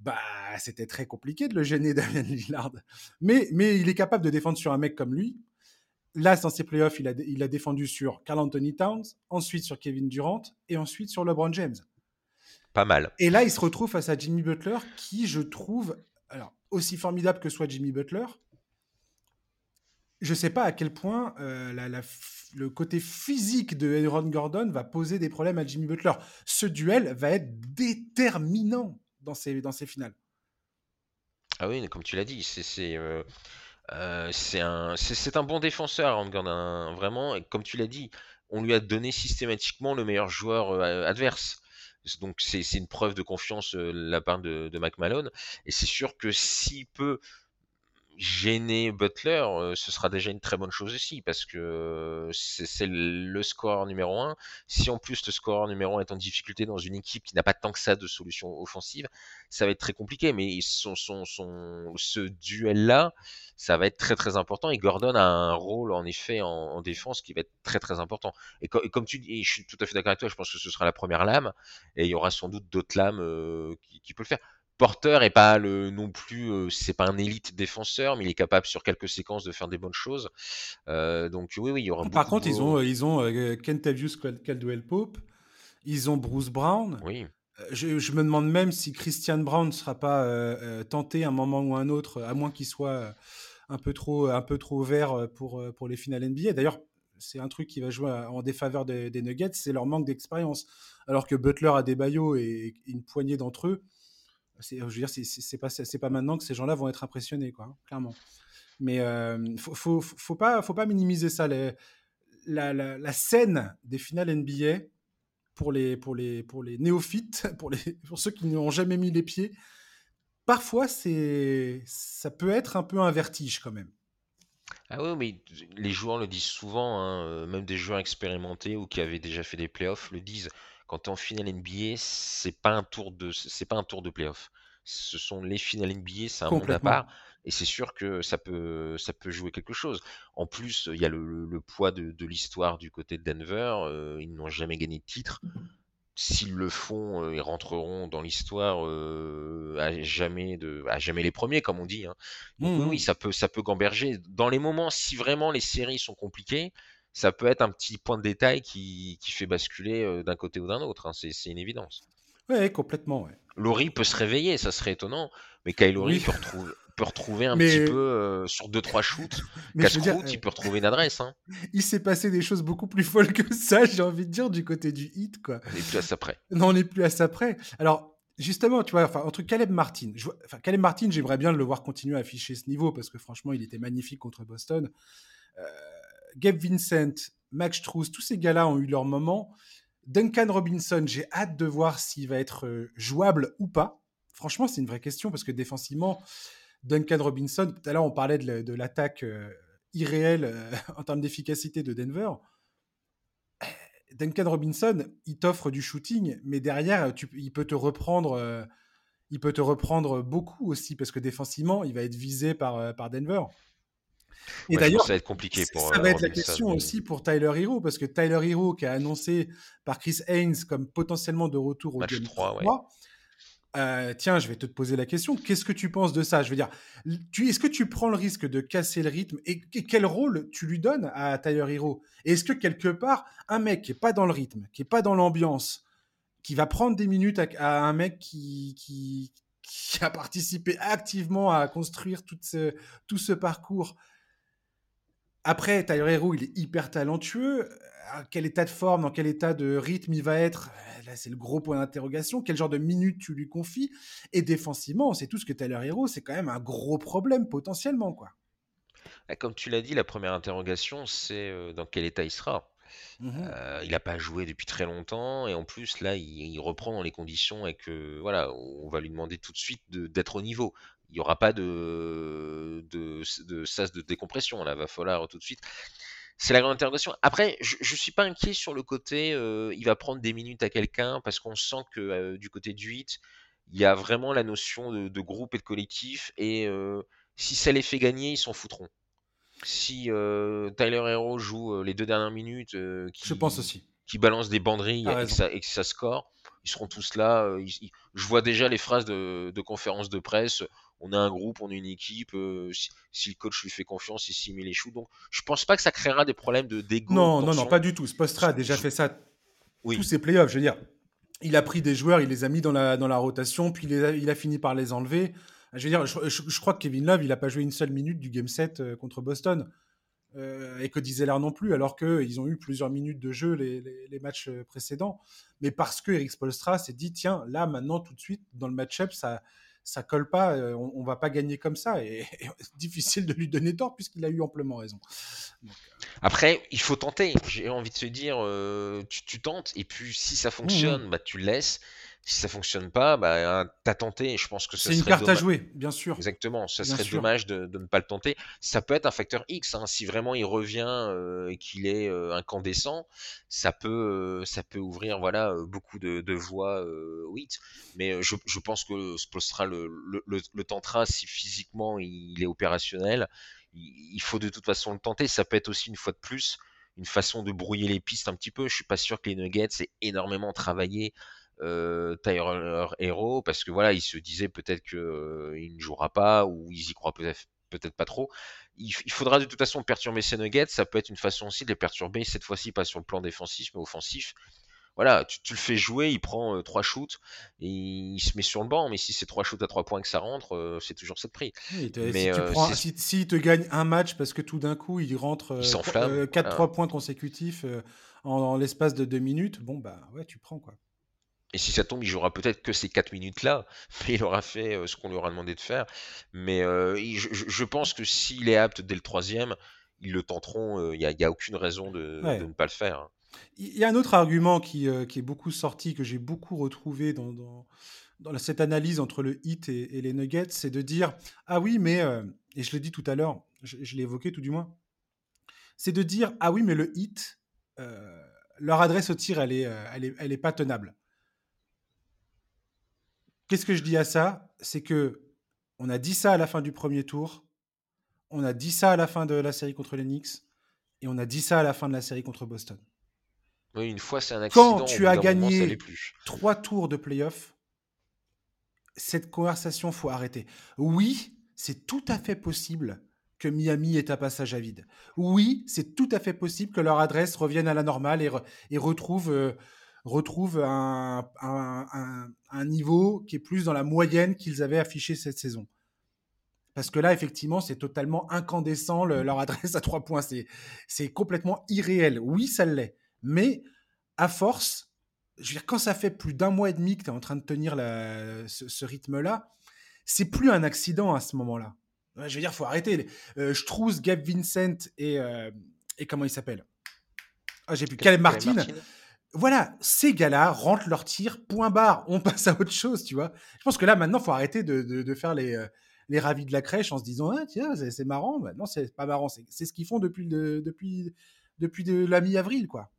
bah, c'était très compliqué de le gêner, [laughs] Damien Lillard. Mais, mais il est capable de défendre sur un mec comme lui. Là, dans ses playoffs, il a, il a défendu sur Carl Anthony Towns, ensuite sur Kevin Durant et ensuite sur LeBron James. Pas mal. Et là, il se retrouve face à Jimmy Butler, qui, je trouve, alors, aussi formidable que soit Jimmy Butler, je ne sais pas à quel point euh, le côté physique de Aaron Gordon va poser des problèmes à Jimmy Butler. Ce duel va être déterminant dans ces, dans ces finales. Ah oui, comme tu l'as dit, c'est. Euh, c'est un, un bon défenseur, Gordon, vraiment. Et comme tu l'as dit, on lui a donné systématiquement le meilleur joueur adverse. Donc c'est une preuve de confiance de la part de, de McMahon. Et c'est sûr que s'il peut gêner Butler, euh, ce sera déjà une très bonne chose aussi, parce que c'est le score numéro un. Si en plus le score numéro un est en difficulté dans une équipe qui n'a pas tant que ça de solutions offensives, ça va être très compliqué. Mais son, son, son, ce duel-là, ça va être très très important. Et Gordon a un rôle en effet en, défense qui va être très très important. Et, comme tu dis, je suis tout à fait d'accord avec toi, je pense que ce sera la première lame, et il y aura sans doute d'autres lames euh, qui, qui peuvent le faire. Porter est pas le non plus, euh, c'est pas un élite défenseur, mais il est capable sur quelques séquences de faire des bonnes choses. Euh, donc oui, oui, il y aura. Par contre, ils ont, ils ont euh, Kentavious Caldwell Pope, ils ont Bruce Brown. Oui. Je, me demande même si Christian Brown ne sera pas tenté un moment ou un autre, à moins qu'il soit un peu trop, un peu trop vert pour, pour les finales NBA. D'ailleurs, c'est un truc qui va jouer en défaveur des, Nuggets, c'est leur manque d'expérience. Alors que Butler a des baillots et une poignée d'entre eux je veux dire, c'est pas, pas maintenant que ces gens-là vont être impressionnés, quoi, hein, clairement. Mais il euh, faut, pas, minimiser ça. La, scène des finales NBA pour les, néophytes, [laughs] pour, ceux qui n'ont jamais mis les pieds, parfois ça peut être un peu un vertige quand même. Ah oui, mais les joueurs le disent souvent, hein, euh, même des joueurs expérimentés ou qui avaient déjà fait des playoffs le disent quand tu es en finale NBA, c'est pas un tour de c'est pas un tour de playoff. Ce sont les finales NBA, c'est un monde à part. Et c'est sûr que ça peut, ça peut jouer quelque chose. En plus, il y a le, poids de, l'histoire du côté de Denver. Euh, ils n'ont jamais gagné de titre. S'ils le font, euh, ils rentreront dans l'histoire euh, à jamais de, à jamais les premiers, comme on dit. Hein. Donc, oui, mmh ça peut, ça peut gamberger. Dans les moments, si vraiment les séries sont compliquées, ça peut être un petit point de détail qui, qui fait basculer euh, d'un côté ou d'un autre. Hein. C'est, une évidence. Oui, complètement. Ouais. Laurie peut se réveiller, ça serait étonnant, mais Kyle Laurie peut, retrouver, peut, retrouver un petit peu euh, sur 2-trois shoots. [laughs] casse il euh, peut retrouver une adresse. Hein. [laughs] Il s'est passé des choses beaucoup plus folles que ça, [laughs] j'ai envie de dire, du côté du hit. Quoi. On n'est plus à ça près. Non, on n'est plus à ça près. Alors, justement, tu vois, enfin, entre Caleb Martin, enfin, Caleb Martin, j'aimerais bien le voir continuer à afficher ce niveau parce que franchement, il était magnifique contre Boston. Gabe Vincent, Max Truss, tous ces gars-là ont eu leur moment. Duncan Robinson, j'ai hâte de voir s'il va être euh, jouable ou pas. Franchement, c'est une vraie question parce que défensivement, Duncan Robinson, tout à l'heure on parlait de l'attaque euh, irréelle euh, [laughs] en termes d'efficacité de Denver. Duncan Robinson, il t'offre du shooting, mais derrière, il peut te reprendre, il peut te reprendre beaucoup aussi parce que défensivement, il va être visé par Denver. Et d'ailleurs, ça va être compliqué pour. Ça va euh, être la question aussi pour Tyler Hero, parce que Tyler Hero, qui a annoncé par Chris Haynes comme potentiellement de retour au Match 3, euh, tiens, je vais te poser la question. Qu'est-ce que tu penses de ça? Je veux dire, est-ce que tu prends le risque de casser le rythme et, quel rôle tu lui donnes à Tyler Hero? Est-ce que quelque part, un mec qui est pas dans le rythme, qui est pas dans l'ambiance, qui va prendre des minutes à, un mec qui, qui, a participé activement à construire tout ce, tout ce parcours, après, Tyler Hero, il est hyper talentueux. À quel état de forme, dans quel état de rythme il va être? Là, c'est le gros point d'interrogation. Quel genre de minutes tu lui confies? Et défensivement, on sait tous que Tyler Hero, c'est quand même un gros problème potentiellement, quoi. Bah, comme tu l'as dit, la première interrogation, c'est euh, dans quel état il sera. Mmh euh, il n'a pas joué depuis très longtemps et en plus là il, reprend dans les conditions et que voilà on va lui demander tout de suite d'être au niveau il n'y aura pas de, de, de, sas de décompression. Là, va falloir tout de suite. C'est la grande interrogation. Après, je ne suis pas inquiet sur le côté, euh, il va prendre des minutes à quelqu'un, parce qu'on sent que euh, du côté du 8, il y a vraiment la notion de, groupe et de collectif, et euh, si ça les fait gagner, ils s'en foutront. Si Tyler Hero joue les deux dernières minutes, qui, je pense aussi. qui balance des banderilles et que, ça, et que, ça, score, ils seront tous là. je vois déjà les phrases de, de conférences de presse on a un groupe, on a une équipe, euh, si, le coach lui fait confiance, il s'y met les choux. Donc, je pense pas que ça créera des problèmes de dégo. Non, non, non, pas du tout. Spostra a déjà fait ça oui. tous ses playoffs. Je veux dire, il a pris des joueurs, il les a mis dans la, dans la rotation, puis il, a, fini par les enlever. Je veux dire, je, crois que Kevin Love, il n'a pas joué une seule minute du Game 7 euh, contre Boston. Euh, et que disait l'air non plus, alors qu'ils ont eu plusieurs minutes de jeu les, matchs précédents. Mais parce que Eric Spolstra s'est dit, tiens, là, maintenant, tout de suite, dans le match-up, ça, ça colle pas, on, on, va pas gagner comme ça. Et, [laughs] difficile de lui donner tort puisqu'il a eu amplement raison. Après, il faut tenter. J'ai envie de se dire, tu, tentes, et puis si ça mmh fonctionne, bah, tu le laisses. Si ça fonctionne pas, bah, t'as tenté. Je pense que c'est une carte à jouer, bien sûr. Exactement. Ça serait dommage de, ne pas le tenter. Ça peut être un facteur X. Hein. Si vraiment il revient et qu'il est incandescent, ça peut, ça peut ouvrir voilà beaucoup de, voies oui. Mais je, pense que Spolstra le, le, le, tentera si physiquement il est opérationnel il faut de toute façon le tenter. Ça peut être aussi une fois de plus une façon de brouiller les pistes un petit peu. Je suis pas sûr que les Nuggets aient énormément travaillé euh, Tyler Hero parce que voilà, ils se disaient peut-être qu'il euh, ne jouera pas ou ils y croient peut-être peut-être pas trop. Il, faudra de toute façon perturber ces Nuggets. Ça peut être une façon aussi de les perturber, cette fois-ci pas sur le plan défensif mais offensif voilà, tu, le fais jouer, il prend euh, trois shoots et il se met sur le banc. Mais si c'est trois shoots à trois points que ça rentre, euh, c'est toujours ça de prix. mais si, tu te gagne un match parce que tout d'un coup il rentre 4-3 euh, points consécutifs en, l'espace de deux minutes, bon bah ouais, tu prends quoi. Et si ça tombe, il jouera peut-être que ces 4 minutes-là, [laughs] mais il aura fait ce qu'on lui aura demandé de faire. Mais je, pense que s'il est apte dès le troisième, ils le tenteront. Il n'y a, a, aucune raison de, de, ne pas le faire. Hein. Il y a un autre argument qui, euh, qui est beaucoup sorti, que j'ai beaucoup retrouvé dans, dans, dans, cette analyse entre le hit et, les nuggets, c'est de dire Ah oui, mais, euh, et je l'ai dit tout à l'heure, je, l'ai évoqué tout du moins, c'est de dire Ah oui, mais le hit, euh, leur adresse au tir, elle est, elle est, elle est pas tenable. Qu'est-ce que je dis à ça? C'est que on a dit ça à la fin du premier tour, on a dit ça à la fin de la série contre les Knicks, et on a dit ça à la fin de la série contre Boston. Oui, une fois, c'est un accident. Quand tu as gagné trois tours de playoff, cette conversation, faut arrêter. Oui, c'est tout à fait possible que Miami ait un passage à vide. Oui, c'est tout à fait possible que leur adresse revienne à la normale et, et retrouve, euh, retrouve un, un, un, niveau qui est plus dans la moyenne qu'ils avaient affiché cette saison. Parce que là, effectivement, c'est totalement incandescent, leur adresse à trois points. C'est complètement irréel. Oui, ça l'est. Mais à force, je veux dire, quand ça fait plus d'un mois et demi que tu es en train de tenir ce, rythme-là, c'est plus un accident à ce moment-là. Je veux dire, faut arrêter. Euh, trouve Gabe Vincent et, euh, et comment il s'appelle? Ah, J'ai plus Caleb Martin. Voilà, ces gars-là rentrent leur tir, point barre. On [laughs] passe à autre chose, tu vois. Je pense que là, maintenant, faut arrêter de, faire les, euh, les ravis de la crèche en se disant ah, tiens, c'est marrant. non, c'est pas marrant. C'est ce qu'ils font depuis, depuis, depuis de la mi-avril, quoi.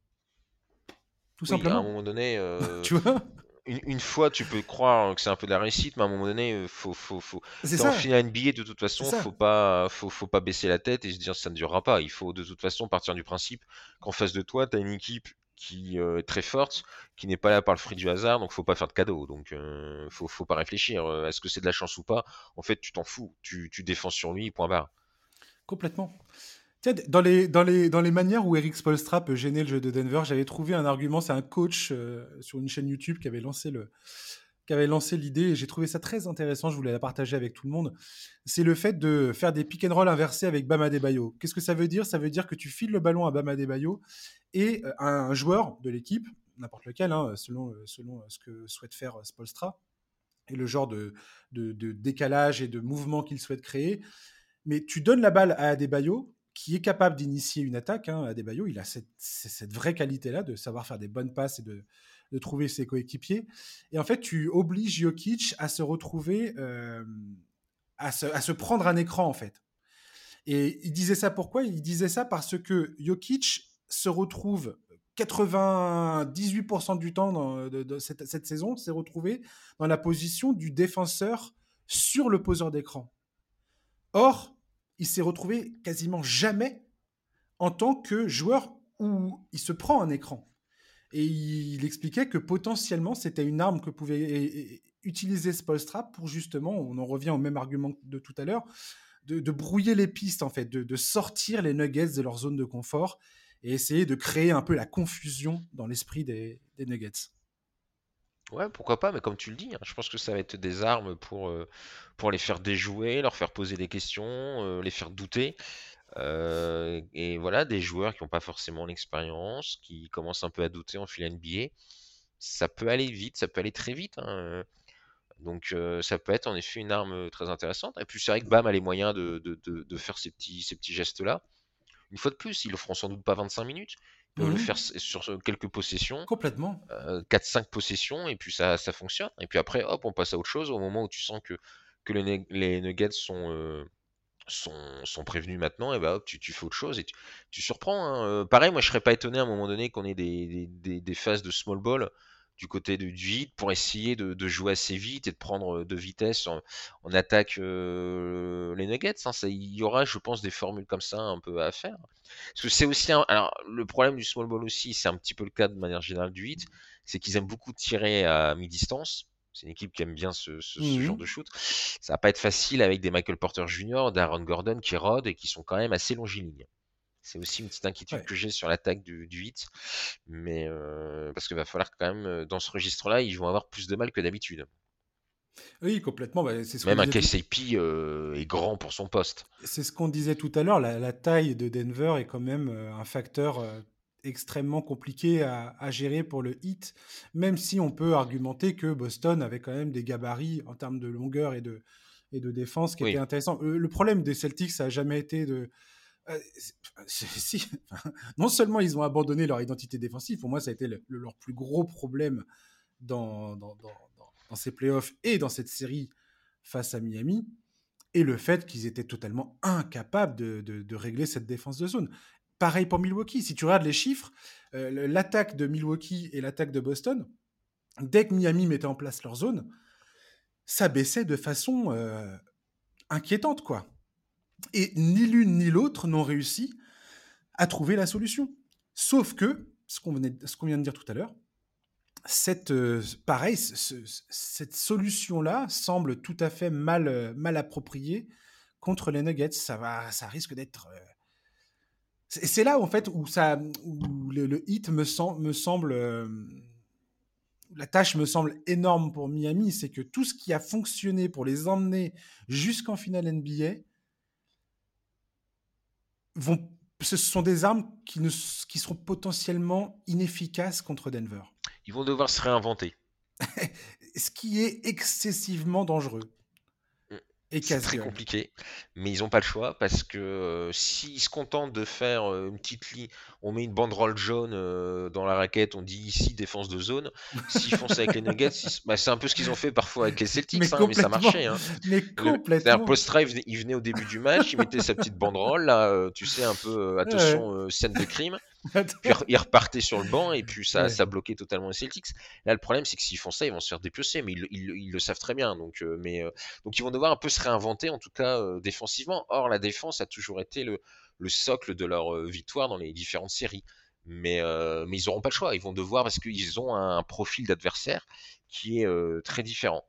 Tout simplement. À un moment donné, [laughs] euh, tu vois? une, fois, tu peux croire que c'est un peu de la réussite, mais à un moment donné, euh, faut, faut, faut. C'est en finale NBA, de toute façon, faut pas, faut, faut pas baisser la tête et se dire ça ne durera pas. Il faut de toute façon partir du principe qu'en face de toi, tu as une équipe qui euh, est très forte, qui n'est pas là par le fruit du hasard, donc faut pas faire de cadeau. Donc faut, faut pas réfléchir. Est-ce que c'est de la chance ou pas? En fait, tu t'en fous. Tu, tu défends sur lui, point barre. Complètement dans les, dans, les, dans les manières où Eric Spolstra peut gêner le jeu de Denver, j'avais trouvé un argument, c'est un coach euh, sur une chaîne YouTube qui avait lancé le qui avait lancé l'idée et j'ai trouvé ça très intéressant, je voulais la partager avec tout le monde. C'est le fait de faire des pick and roll inversés avec Bama Bayo. Qu'est-ce que ça veut dire? Ça veut dire que tu files le ballon à Bama Bayo et euh, un, joueur de l'équipe, n'importe lequel, hein, selon, selon ce que souhaite faire Spolstra, et le genre de, de, de décalage et de mouvement qu'il souhaite créer. Mais tu donnes la balle à Adebayo qui est capable d'initier une attaque. Hein, Adebayo, il a cette, cette vraie qualité-là de savoir faire des bonnes passes et de, de, trouver ses coéquipiers. Et en fait, tu obliges Jokic à se retrouver, euh, à, se, à, se, prendre un écran, en fait. Et il disait ça pourquoi? Il disait ça parce que Jokic se retrouve 98% du temps dans, de, cette, cette, saison, s'est retrouvé dans la position du défenseur sur le poseur d'écran. Or, il s'est retrouvé quasiment jamais en tant que joueur où il se prend un écran. Et il expliquait que potentiellement, c'était une arme que pouvait utiliser Spolstra pour justement, on en revient au même argument de tout à l'heure, de, brouiller les pistes, en fait, de, sortir les Nuggets de leur zone de confort et essayer de créer un peu la confusion dans l'esprit des, Nuggets. Ouais, pourquoi pas, mais comme tu le dis, hein, je pense que ça va être des armes pour, euh, pour les faire déjouer, leur faire poser des questions, euh, les faire douter. Euh, et voilà, des joueurs qui n'ont pas forcément l'expérience, qui commencent un peu à douter en fil NBA. Ça peut aller vite, ça peut aller très vite. Hein. Donc ça peut être en effet une arme très intéressante. Et puis c'est vrai que Bam a les moyens de, de, faire ces petits, ces petits gestes-là. Une fois de plus, ils le feront sans doute pas 25 minutes. Ils peuvent le mmh faire sur quelques possessions. Complètement. 4-5 possessions, et puis ça, ça fonctionne. Et puis après, hop, on passe à autre chose au moment où tu sens que, que les, les Nuggets sont, sont, prévenus maintenant, et bah hop, tu, tu, fais autre chose et tu, surprends. Hein. pareil, moi je serais pas étonné à un moment donné qu'on ait des, des, phases de small ball du côté du vide pour essayer de, jouer assez vite et de prendre de vitesse en, attaque les Nuggets. Hein. il y aura, je pense, des formules comme ça un peu à faire. Parce que c'est aussi alors le problème du small ball aussi, c'est un petit peu le cas de manière générale du hit, c'est qu'ils aiment beaucoup tirer à mi-distance. C'est une équipe qui aime bien ce, mmh genre de shoot. Ça va pas être facile avec des Michael Porter Jr., d'Aaron Gordon qui rodent et qui sont quand même assez longilignes. C'est aussi une petite inquiétude que j'ai sur l'attaque du, du 8. Mais parce qu'il va falloir quand même, dans ce registre-là, ils vont avoir plus de mal que d'habitude. Oui, complètement. Bah, même un KCP est grand pour son poste. C'est ce qu'on disait tout à l'heure. La, taille de Denver est quand même un facteur extrêmement compliqué à, gérer pour le hit, même si on peut argumenter que Boston avait quand même des gabarits en termes de longueur et de, et de défense qui étaient intéressants. Le, problème des Celtics, ça n'a jamais été de euh, [laughs] si, non seulement ils ont abandonné leur identité défensive, pour moi ça a été leur plus gros problème dans, dans, dans, ces playoffs et dans cette série face à Miami, et le fait qu'ils étaient totalement incapables de, de, régler cette défense de zone. Pareil pour Milwaukee, si tu regardes les chiffres, euh, l'attaque de Milwaukee et l'attaque de Boston, dès que Miami mettait en place leur zone, ça baissait de façon euh, inquiétante, quoi. Et ni l'une ni l'autre n'ont réussi à trouver la solution. Sauf que, ce qu'on vient de dire tout à l'heure, cette, euh, pareil, cette solution-là semble tout à fait mal, mal appropriée contre les Nuggets. Ça, va, ça risque d'être. C'est là, en fait, où, ça, le, hit me, me semble. la tâche me semble énorme pour Miami, c'est que tout ce qui a fonctionné pour les emmener jusqu'en finale NBA vont, ce sont des armes qui, ne, qui seront potentiellement inefficaces contre Denver. Ils vont devoir se réinventer. [laughs] ce qui est excessivement dangereux. C'est très compliqué, mais ils n'ont pas le choix parce que euh, s'ils se contentent de faire euh, une petite ligne, on met une banderole jaune euh, dans la raquette, on dit ici défense de zone. S'ils font ça avec les Nuggets, bah, c'est un peu ce qu'ils ont fait parfois avec les Celtics, mais, hein, mais ça marchait. Hein. Mais complètement. Post-Drive, il venait au début du match, il mettait sa petite banderole, là, tu sais, un peu attention, scène de crime. [laughs] puis il repartait sur le banc et puis ça, ça bloquait totalement les Celtics. Là, le problème, c'est que s'ils font ça, ils vont se faire dépiocer, mais ils, le savent très bien. Donc, euh, mais, euh, donc, ils vont devoir un peu se réinventer, en tout cas euh, défensivement. Or, la défense a toujours été le, le socle de leur victoire dans les différentes séries. Mais, mais ils n'auront pas le choix. Ils vont devoir, parce qu'ils ont un, profil d'adversaire qui est très différent.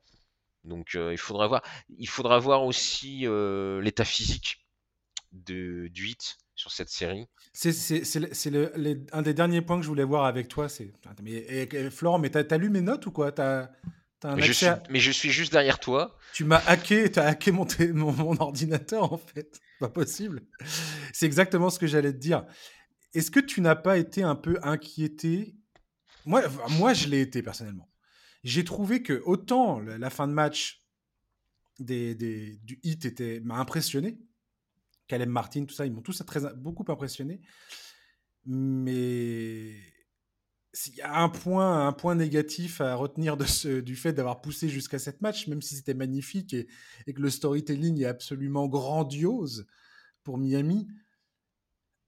Donc, il, faudra voir, il faudra voir aussi l'état physique de, du 8 sur cette série. C'est un des derniers points que je voulais voir avec toi. C'est mais Florent, mais t'as as lu mes notes ou quoi? As, as mais, je suis, mais, je suis, juste derrière toi. Tu m'as hacké, t'as hacké mon, mon, ordinateur en fait. Pas possible. C'est exactement ce que j'allais te dire. Est-ce que tu n'as pas été un peu inquiété? Moi, moi, je l'ai été personnellement. J'ai trouvé que autant la fin de match des, des, du hit m'a impressionné, Caleb Martin, tout ça, ils m'ont tous très, beaucoup impressionné. Mais s'il y a un point, un point négatif à retenir du fait d'avoir poussé jusqu'à cette match, même si c'était magnifique et, que le storytelling est absolument grandiose pour Miami,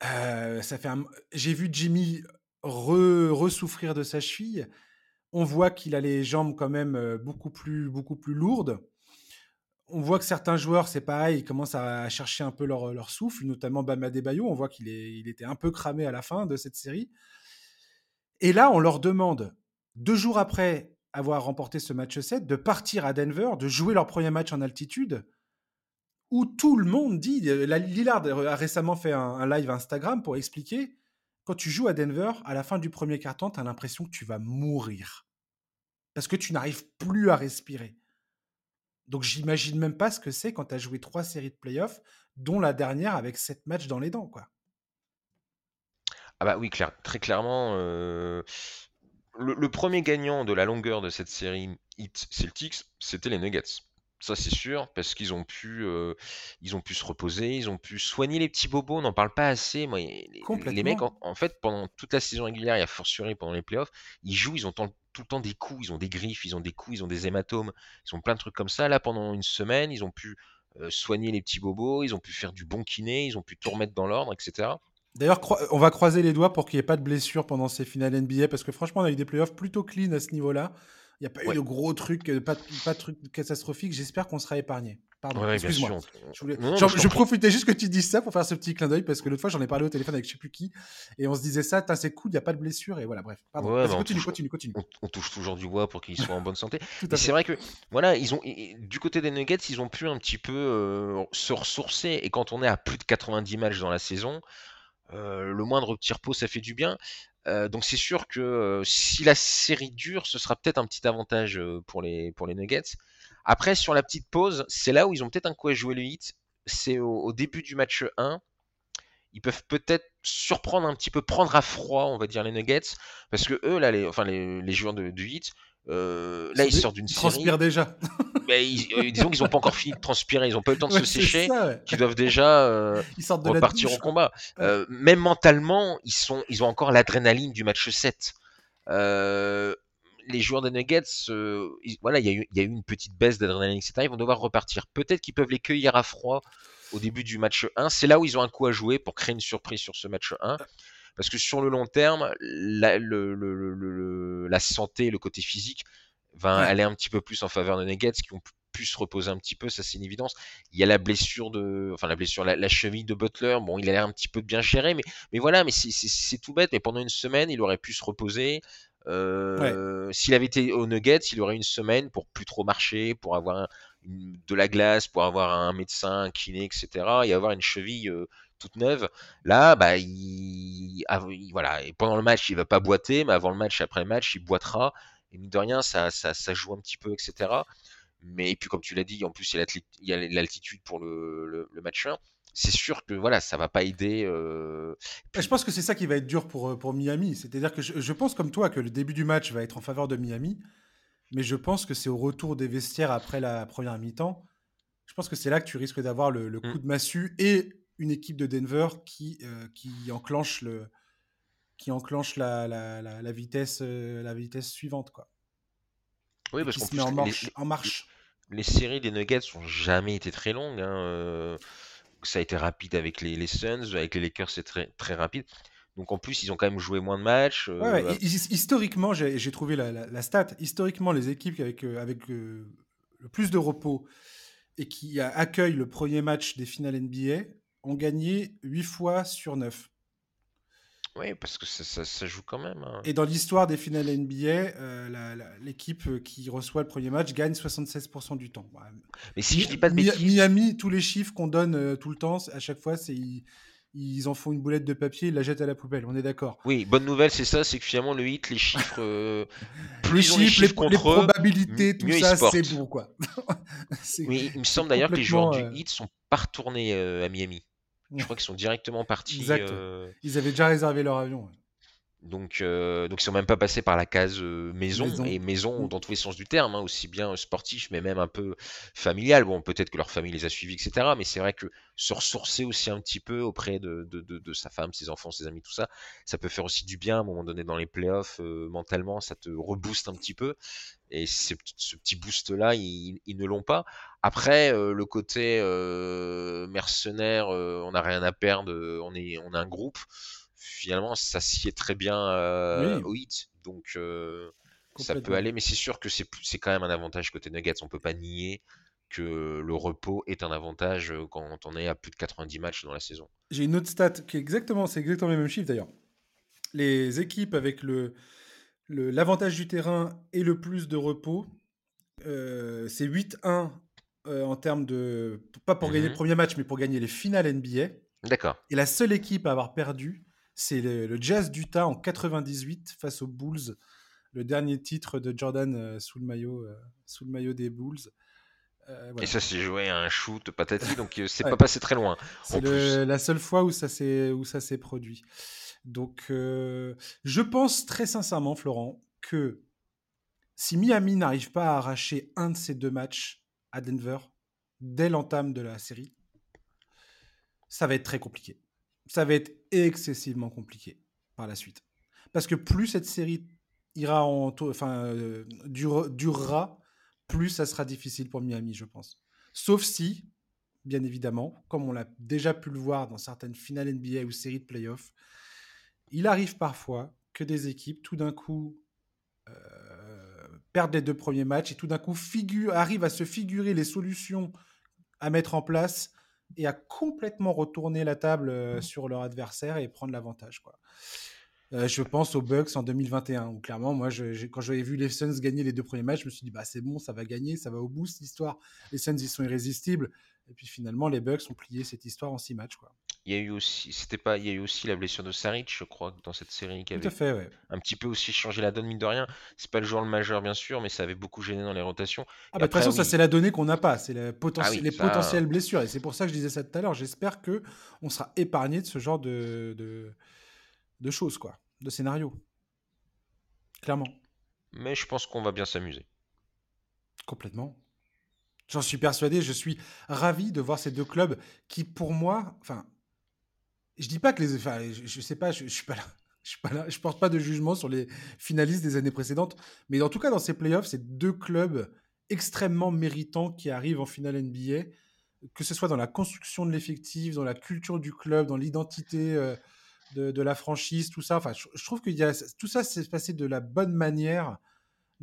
euh, ça j'ai vu Jimmy re-souffrir de sa cheville. On voit qu'il a les jambes quand même euh, beaucoup plus, beaucoup plus lourdes on voit que certains joueurs, c'est pareil, ils commencent à chercher un peu leur, souffle, notamment Bama Bayo. On voit qu'il il était un peu cramé à la fin de cette série. Et là, on leur demande, deux jours après avoir remporté ce match 7, de partir à Denver, de jouer leur premier match en altitude, où tout le monde dit, Lillard a récemment fait un, live Instagram pour expliquer, quand tu joues à Denver, à la fin du premier quart-temps, tu as l'impression que tu vas mourir. Parce que tu n'arrives plus à respirer. Donc j'imagine même pas ce que c'est quand tu as joué trois séries de playoffs, dont la dernière avec sept matchs dans les dents, quoi. Ah bah oui, clair, très clairement. Euh, le, premier gagnant de la longueur de cette série Hit Celtics, c'était les Nuggets. Ça, c'est sûr, parce qu'ils ont pu, euh, ils ont pu se reposer, ils ont pu soigner les petits bobos. On n'en parle pas assez. Moi, les, mecs, en, fait, pendant toute la saison régulière, il y a fortiori pendant les playoffs, ils jouent, ils ont tout, le temps des coups, ils ont des griffes, ils ont des coups, ils ont des hématomes, ils ont plein de trucs comme ça. Là, pendant une semaine, ils ont pu euh, soigner les petits bobos, ils ont pu faire du bon kiné, ils ont pu tout remettre dans l'ordre, etc. D'ailleurs, on va croiser les doigts pour qu'il n'y ait pas de blessures pendant ces finales NBA, parce que franchement, on a eu des playoffs plutôt clean à ce niveau-là. Il n'y a pas eu de gros trucs, euh, pas, pas de trucs catastrophiques. J'espère qu'on sera épargné. Pardon, excuse-moi. Je, profitais juste que tu dises ça pour faire ce petit clin d'œil parce que l'autre fois j'en ai parlé au téléphone avec je sais plus qui et on se disait ça, c'est cool, il n'y a pas de blessure et voilà, bref. Pardon. Bah, continue, continue, continue, on, touche toujours du bois pour qu'ils soient en bonne santé. [laughs] c'est vrai que voilà, ils ont du côté des Nuggets, ils ont pu un petit peu euh, se ressourcer et quand on est à plus de 90 matchs dans la saison, euh, le moindre petit repos ça fait du bien. Euh, donc c'est sûr que euh, si la série dure, ce sera peut-être un petit avantage euh, pour les, Nuggets. Après, sur la petite pause, c'est là où ils ont peut-être un coup à jouer le hit. C'est au, début du match 1. Ils peuvent peut-être surprendre un petit peu, prendre à froid, on va dire, les Nuggets. Parce que eux, là, les, enfin, les, joueurs de, du hit, euh, là, ils sortent d'une série. transpirent déjà. [laughs] Mais euh, disons qu'ils n'ont pas encore fini de transpirer, ils n'ont pas eu le temps de se sécher, qu'ils doivent déjà euh, [laughs] repartir au combat. même mentalement, ils, sont, ils ont encore l'adrénaline du match 7. les joueurs des Nuggets, voilà, il y, y, a eu une petite baisse d'adrénaline, etc. Ils vont devoir repartir. Peut-être qu'ils peuvent les cueillir à froid au début du match 1. C'est là où ils ont un coup à jouer pour créer une surprise sur ce match 1. Parce que sur le long terme, la, le, la santé, le côté physique va aller un petit peu plus en faveur de Nuggets qui ont pu se reposer un petit peu, ça c'est une évidence. Il y a la blessure de, enfin la blessure, la, cheville de Butler. Bon, il a l'air un petit peu bien géré, mais, mais voilà, mais c'est tout bête. Mais pendant une semaine, il aurait pu se reposer. Euh, S'il avait été au Nuggets, il aurait une semaine pour plus trop marcher, pour avoir de la glace, pour avoir un médecin, un kiné, etc. Et avoir une cheville euh, toute neuve. Là, bah, il, voilà. Et pendant le match, il va pas boiter, mais avant le match, après le match, il boitera. Et mine de rien, ça, ça, ça joue un petit peu, etc. Mais et puis, comme tu l'as dit, en plus, il y a l'altitude pour le, le, match 1 c'est sûr que voilà, ça va pas aider. Euh, je pense que c'est ça qui va être dur pour, euh, pour Miami. C'est-à-dire que je, pense comme toi que le début du match va être en faveur de Miami, mais je pense que c'est au retour des vestiaires après la première mi-temps. Je pense que c'est là que tu risques d'avoir le, le, coup mmh. de massue et une équipe de Denver qui, euh, qui enclenche, le, qui enclenche la, la, la, vitesse, euh, la vitesse suivante. Quoi. Oui, parce qu'on se met en marche. Les, en marche. Les, séries des Nuggets n'ont jamais été très longues. Hein, euh, ça a été rapide avec les, les Suns, avec les Lakers, c'est très, très rapide. Donc en plus, ils ont quand même joué moins de matchs. historiquement, j'ai trouvé la, la, stat. Historiquement, les équipes avec, avec le plus de repos et qui accueillent le premier match des finales NBA ont gagné 8 fois sur 9. Oui, parce que ça, ça, joue quand même. Hein. Et dans l'histoire des finales NBA, euh, l'équipe qui reçoit le premier match gagne 76% du temps. Mais si je dis pas de bêtises... Miami, tous les chiffres qu'on donne euh, tout le temps, à chaque fois, c'est ils, en font une boulette de papier, ils la jettent à la poubelle. On est d'accord. Oui, bonne nouvelle, c'est ça, c'est que finalement le hit, les chiffres, euh, [laughs] plus les, chiffres, les, probabilités, tout ça, c'est bon quoi. [laughs] oui, il me semble d'ailleurs que les joueurs du hit sont pas retournés à Miami. Je crois qu'ils sont directement partis. Exact. Euh, ils avaient déjà réservé leur avion. Donc, euh, donc ils sont même pas passés par la case euh, maison, et maison dans tous les sens du terme, hein, aussi bien sportif mais même un peu familial. Bon, peut-être que leur famille les a suivis, etc. Mais c'est vrai que se ressourcer aussi un petit peu auprès de, de, de, sa femme, ses enfants, ses amis, tout ça, ça peut faire aussi du bien à un moment donné dans les playoffs. mentalement, ça te rebooste un petit peu. Et ce petit boost-là, ils, ils, ne l'ont pas. Après, le côté mercenaire, on n'a rien à perdre, on est, on a un groupe finalement, ça s'y est très bien euh, au hit. Donc, euh, ça peut aller, mais c'est sûr que c'est quand même un avantage côté Nuggets. On peut pas nier que le repos est un avantage euh, quand on est à plus de 90 matchs dans la saison. J'ai une autre stat qui est exactement, c'est exactement le même chiffre d'ailleurs. Les équipes avec le l'avantage du terrain et le plus de repos, c'est 8-1 en termes de pas pour gagner le mmh premier match, mais pour gagner les finales NBA. D'accord. Et la seule équipe à avoir perdu, c'est le, Jazz d'Utah en 98 face aux Bulls, le dernier titre de Jordan euh, sous, le maillot, euh, sous le maillot des Bulls. Euh, Et ça s'est joué à un shoot patati, donc c'est [laughs] pas passé très loin. C'est la seule fois où ça s'est produit. Donc, je pense très sincèrement, Florent, que si Miami n'arrive pas à arracher un de ces deux matchs à Denver dès l'entame de la série, ça va être très compliqué. Ça va être excessivement compliqué par la suite. Parce que plus cette série ira en, enfin, euh, durera, plus ça sera difficile pour Miami, je pense. Sauf si, bien évidemment, comme on l'a déjà pu le voir dans certaines finales NBA ou séries de playoffs, il arrive parfois que des équipes, tout d'un coup, euh, perdent les deux premiers matchs et tout d'un coup arrivent à se figurer les solutions à mettre en place et à complètement retourner la table euh, sur leur adversaire et prendre l'avantage. Quoi. Euh, je pense aux Bucks en 2021, où clairement, moi, je, quand j'avais vu les Suns gagner les deux premiers matchs, je me suis dit, bah, c'est bon, ça va gagner, ça va au bout cette histoire. Les Suns, ils sont irrésistibles. Et puis finalement, les Bucks ont plié cette histoire en six matchs. Quoi. Il y a eu aussi, c'était pas, il y a eu aussi la blessure de Saric, je crois, dans cette série qui avait fait, un petit peu aussi changé la donne, mine de rien. C'est pas le joueur le majeur, bien sûr, mais ça avait beaucoup gêné dans les rotations. Ah, bah, de toute façon, ça, c'est la donnée qu'on n'a pas. C'est ah les potentielles blessures. Et c'est pour ça que je disais ça tout à l'heure. J'espère que on sera épargné de ce genre de, de, de choses, quoi de scénario. Clairement. Mais je pense qu'on va bien s'amuser. Complètement. J'en suis persuadé, je suis ravi de voir ces deux clubs qui, pour moi, enfin, je dis pas que les, enfin, je, sais pas, je, suis pas là, [laughs] je suis pas là, je porte pas de jugement sur les finalistes des années précédentes, mais en tout cas dans ces playoffs, c'est deux clubs extrêmement méritants qui arrivent en finale NBA, que ce soit dans la construction de l'effectif, dans la culture du club, dans l'identité euh, de, la franchise, tout ça. Enfin, je, trouve que y a, tout ça s'est passé de la bonne manière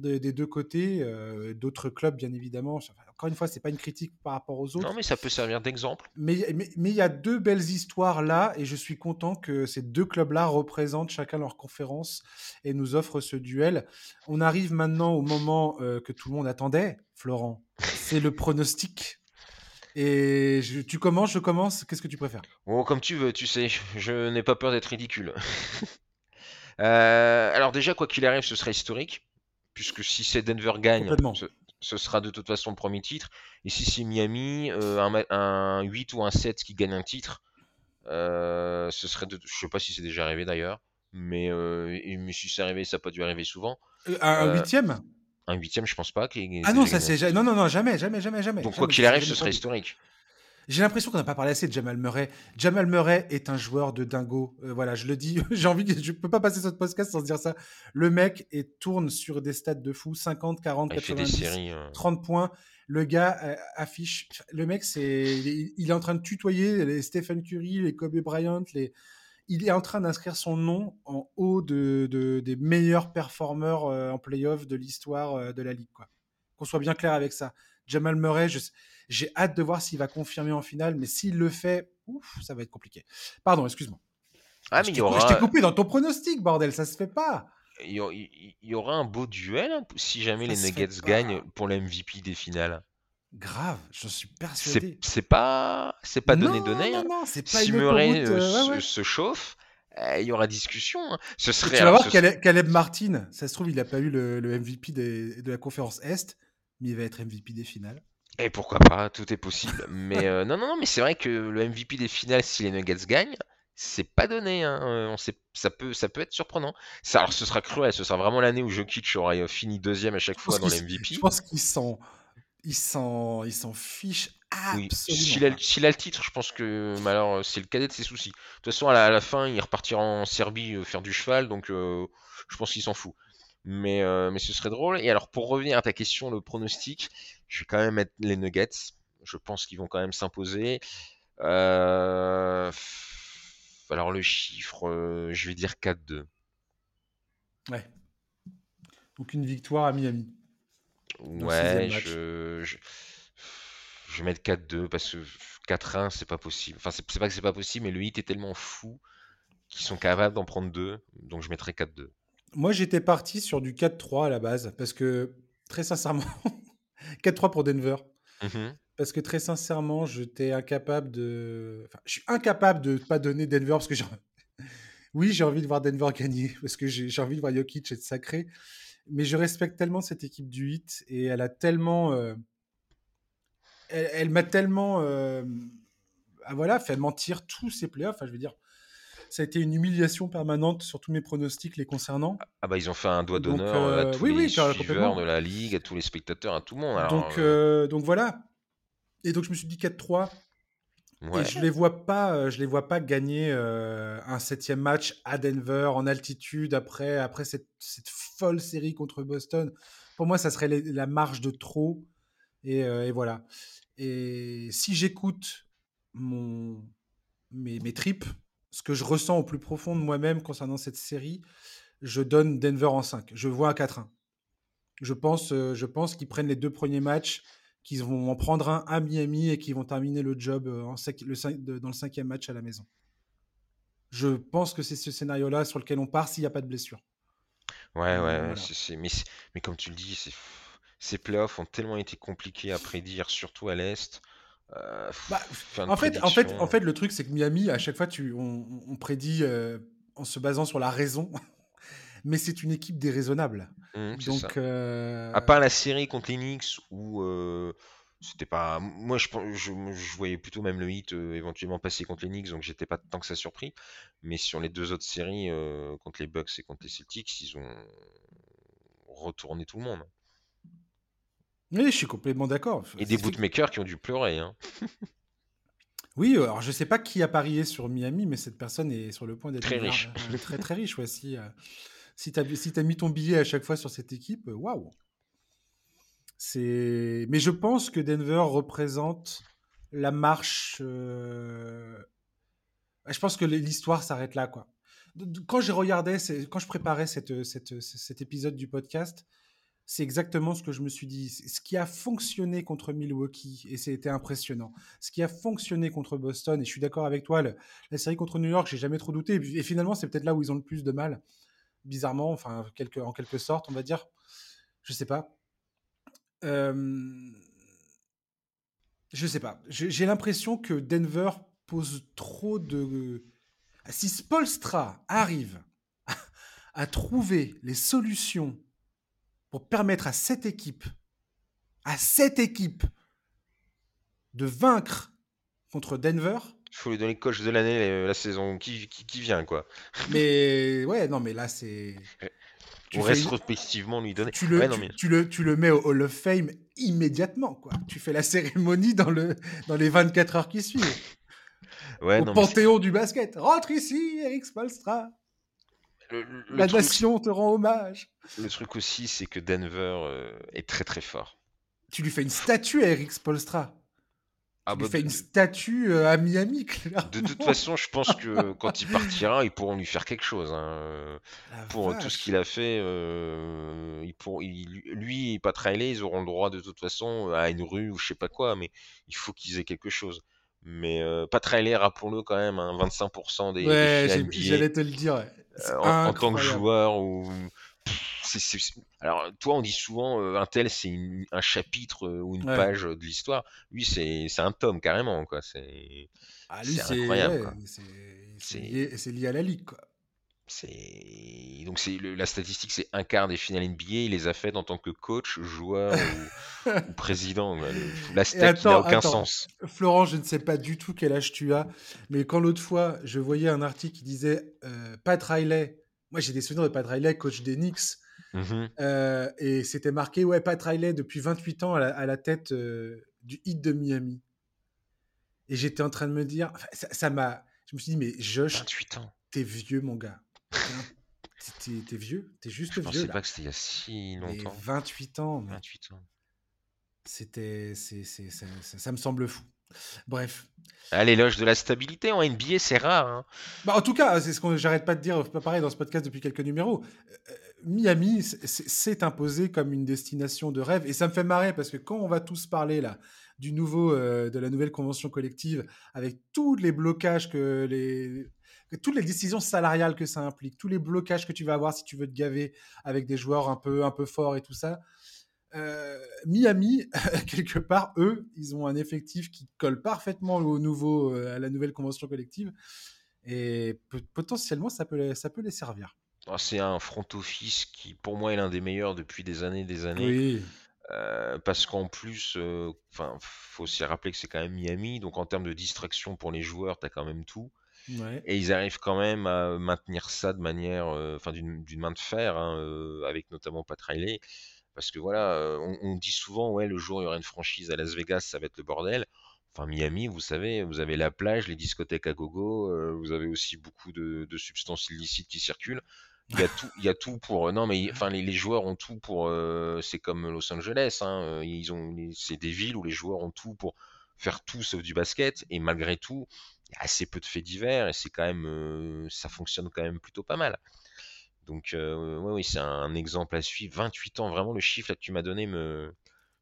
des deux côtés. Euh, d'autres clubs, bien évidemment. encore une fois, c'est pas une critique par rapport aux autres. Non, mais ça peut servir d'exemple. Mais mais il y a deux belles histoires là, et je suis content que ces deux clubs-là représentent chacun leur conférence et nous offrent ce duel. On arrive maintenant au moment euh, que tout le monde attendait, Florent. [laughs] C'est le pronostic et tu commences, je commence, qu'est-ce que tu préfères? Oh, comme tu veux, tu sais, je n'ai pas peur d'être ridicule. [laughs] Euh, alors déjà, quoi qu'il arrive, ce sera historique, puisque si c'est Denver gagne, ce, sera de toute façon le premier titre. Et si c'est Miami, euh, un, 8 ou un 7 qui gagne un titre, euh, ce serait de... Je sais pas si c'est déjà arrivé d'ailleurs, mais, mais si c'est arrivé, ça n'a pas dû arriver souvent. un huitième un huitième, je pense pas. ah non, ça c'est non, non, non, jamais, jamais, jamais, jamais. Donc quoi qu'il arrive, ce serait historique. J'ai l'impression qu'on n'a pas parlé assez de Jamal Murray. Jamal Murray est un joueur de dingo. Euh, voilà, je le dis. [laughs] J'ai envie, je peux pas passer ce podcast sans dire ça. Le mec est, tourne sur des stats de fou, 50, 40, 90, 30 points. Le gars euh, affiche. Le mec, c'est, il, est en train de tutoyer les Stephen Curry, les Kobe Bryant, les il est en train d'inscrire son nom en haut de, des meilleurs performeurs euh, en playoff de l'histoire de la ligue. Qu'on soit bien clair avec ça. Jamal Murray, j'ai hâte de voir s'il va confirmer en finale, mais s'il le fait, ouf, ça va être compliqué. Pardon, excuse-moi. Ah, mais il y aura... Je t'ai coupé dans ton pronostic, bordel, ça se fait pas. Il y, aura un beau duel hein, si jamais les Nuggets gagnent pour l'MVP des finales. Grave, je suis persuadé. C'est pas, c'est pas donné donné. Hein. si Murray euh, se, chauffe, eh, il y aura discussion. Hein. Ce serait. tu vas voir Caleb, Martin, ça se trouve, il n'a pas eu le, MVP de la conférence Est, mais il va être MVP des finales. Et pourquoi pas, tout est possible. mais euh, non, non, non, mais c'est vrai que le MVP des finales, si les Nuggets gagnent, c'est pas donné. Hein. Euh, on sait, ça peut, ça peut être surprenant. Ça, alors, ce sera cruel. Ce sera vraiment l'année où Jokic aura fini deuxième à chaque fois dans l'MVP. Je pense qu'ils s'en, fiche absolument. S'il a, le titre, je pense que alors c'est le cadet de ses soucis. De toute façon, à la, fin, il repartira en Serbie euh, faire du cheval, donc euh, je pense qu'il s'en fout. Mais, euh, mais ce serait drôle. Et alors, pour revenir à ta question, le pronostic, je vais quand même mettre les Nuggets. Je pense qu'ils vont quand même s'imposer. Alors, le chiffre, je vais dire 4-2. Ouais. Donc, une victoire à Miami. Ouais, je, je, vais mettre 4-2 parce que 4-1, c'est pas possible. Enfin, c'est pas que c'est pas possible, mais le hit est tellement fou qu'ils sont capables d'en prendre deux. Donc, je mettrai 4-2. Moi, j'étais parti sur du 4-3 à la base parce que, très sincèrement, [laughs] 4-3 pour Denver. Mmh parce que très sincèrement, j'étais incapable de. Enfin, je suis incapable de pas donner Denver parce que j'ai. oui, j'ai envie de voir Denver gagner [laughs] parce que j'ai envie de voir Jokic être sacré mais je respecte tellement cette équipe du 8 et elle a tellement. Euh, elle, m'a tellement. Euh, ah, voilà, fait mentir tous ses playoffs. Enfin, je veux dire. Ça a été une humiliation permanente sur tous mes pronostics les concernant. Ah bah ils ont fait un doigt d'honneur à tous les suiveurs de la ligue, à tous les spectateurs, à tout le monde. donc, donc voilà. Et donc je me suis dit 4-3. Et je les vois pas, je les vois pas gagner un septième match à Denver en altitude après, après cette, cette, folle série contre Boston. Pour moi, ça serait la marge de trop. Et, et voilà. Et si j'écoute mon, mes, mes tripes, ce que je ressens au plus profond de moi-même concernant cette série, je donne Denver en 5. Je vois un 4-1. Je pense, je pense qu'ils prennent les deux premiers matchs qu'ils vont en prendre un à Miami et qu'ils vont terminer le job euh, en le, dans le cinquième match à la maison. Je pense que c'est ce scénario-là sur lequel on part s'il n'y a pas de blessure. Ouais, ouais, mais, mais, comme tu le dis, ces playoffs ont tellement été compliqués à prédire, surtout à l'Est. Euh, bah, en, fait, en, fait, en fait, le truc, c'est que Miami, à chaque fois, tu, on, prédit euh, en se basant sur la raison. [laughs] mais c'est une équipe déraisonnable. Mmh, Donc, euh, À part la série contre les Knicks où c'était pas. Moi, je, je, voyais plutôt même le hit euh, éventuellement passer contre les Knicks, donc j'étais pas tant que ça surpris. Mais sur les deux autres séries, contre les Bucks et contre les Celtics, ils ont retourné tout le monde. Oui, je suis complètement d'accord. Et des bootmakers qui ont dû pleurer. Hein. [laughs] Oui, alors je sais pas qui a parié sur Miami, mais cette personne est sur le point d'être très riche. très [laughs] très riche, voici. Si tu as, si as mis ton billet à chaque fois sur cette équipe, euh, waouh! C'est... Mais je pense que Denver représente la marche. Euh, je pense que l'histoire s'arrête là, quoi. Quand j'ai regardé, quand je préparais cette, cette, cet épisode du podcast, c'est exactement ce que je me suis dit. Ce qui a fonctionné contre Milwaukee, et c'était impressionnant. Ce qui a fonctionné contre Boston, et je suis d'accord avec toi, la série contre New York, j'ai jamais trop douté. Et finalement, c'est peut-être là où ils ont le plus de mal bizarrement, enfin, en quelque sorte, on va dire. Je sais pas. Euh... Je sais pas. J'ai l'impression que Denver pose trop de. Si Spolstra arrive à trouver les solutions pour permettre à cette équipe, à cette équipe, de vaincre contre Denver, il faut lui donner coach de l'année euh, la saison qui, qui, vient, quoi? Mais ouais, non, mais là, c'est. [laughs] Tu rétrospectivement lui donner. Tu le, tu, le, tu le mets au Hall of Fame immédiatement, quoi. Tu fais la cérémonie dans, le, dans les 24 heures qui suivent. Ouais, au panthéon du basket. Rentre ici, Eric Spolstra. La nation te rend hommage. Le truc aussi, c'est que Denver euh, est très très fort. Tu lui fais une statue à Eric Spolstra. Ah il bah, fait une statue euh, à Miami, clairement. De toute façon, je pense que [laughs] quand il partira, ils pourront lui faire quelque chose. Hein. Pour tout ce qu'il a fait, euh, lui et Pat Riley, ils auront le droit de toute façon à une rue ou je sais pas quoi, mais il faut qu'ils aient quelque chose. Mais euh, Pat Riley, rappelons-le quand même, 25% hein, des, ouais, j'allais te le dire. En, tant que joueur ou alors, toi, on dit souvent euh, un tel, c'est un chapitre euh, ou une page de l'histoire. Lui, c'est un tome carrément, quoi. C'est ah, incroyable. c'est lié, à la ligue, quoi. Donc c'est la statistique, c'est un quart des finales NBA. Il les a faites en tant que coach, joueur ou, [laughs] président. La stat n'a aucun sens. Florent, je ne sais pas du tout quel âge tu as, mais quand l'autre fois, je voyais un article qui disait euh, Pat Riley. Moi, j'ai des souvenirs de Pat Riley, coach des Knicks Mmh euh, et c'était marqué, ouais, Pat Riley, depuis 28 ans, à la, tête euh, du hit de Miami. Et j'étais en train de me dire, ça m'a. Je me suis dit, mais Josh, 28 ans. T'es vieux, mon gars. T'es vieux, t'es juste vieux. Je pensais pas que c'était il y a si longtemps. 28 ans. 28 ans. C'était, ça, ça me semble fou. Bref. Ah, l'éloge de la stabilité en NBA, c'est rare. Hein. Bah, en tout cas, c'est ce que j'arrête pas de dire, pas pareil dans ce podcast depuis quelques numéros. Euh, Miami s'est imposé comme une destination de rêve et ça me fait marrer parce que quand on va tous parler là du nouveau, euh, de la nouvelle convention collective avec tous les blocages que les toutes les décisions salariales que ça implique, tous les blocages que tu vas avoir si tu veux te gaver avec des joueurs un peu un peu forts et tout ça. Euh, Miami, [laughs] quelque part, eux, ils ont un effectif qui colle parfaitement au nouveau, euh, à la nouvelle convention collective. Et potentiellement, ça peut, ça peut les servir. Ah, c'est un front office qui, pour moi, est l'un des meilleurs depuis des années des années. Oui. Euh, parce qu'en plus, enfin, faut aussi rappeler que c'est quand même Miami, donc en termes de distraction pour les joueurs, tu as quand même tout. Et ils arrivent quand même à maintenir ça de manière, enfin d'une main de fer, hein, avec notamment Pat Riley. Parce que voilà, on, dit souvent, ouais, le jour où il y aura une franchise à Las Vegas, ça va être le bordel. Enfin, Miami, vous savez, vous avez la plage, les discothèques à gogo, vous avez aussi beaucoup de, substances illicites qui circulent. Il y a tout, il y a tout pour. non, mais enfin, les, joueurs ont tout pour. c'est comme Los Angeles, hein, ils ont, c'est des villes où les joueurs ont tout pour faire tout sauf du basket. Et malgré tout, il y a assez peu de faits divers et c'est quand même, ça fonctionne quand même plutôt pas mal. Donc, euh, oui, c'est un exemple à suivre. 28 ans, vraiment, le chiffre que tu m'as donné me,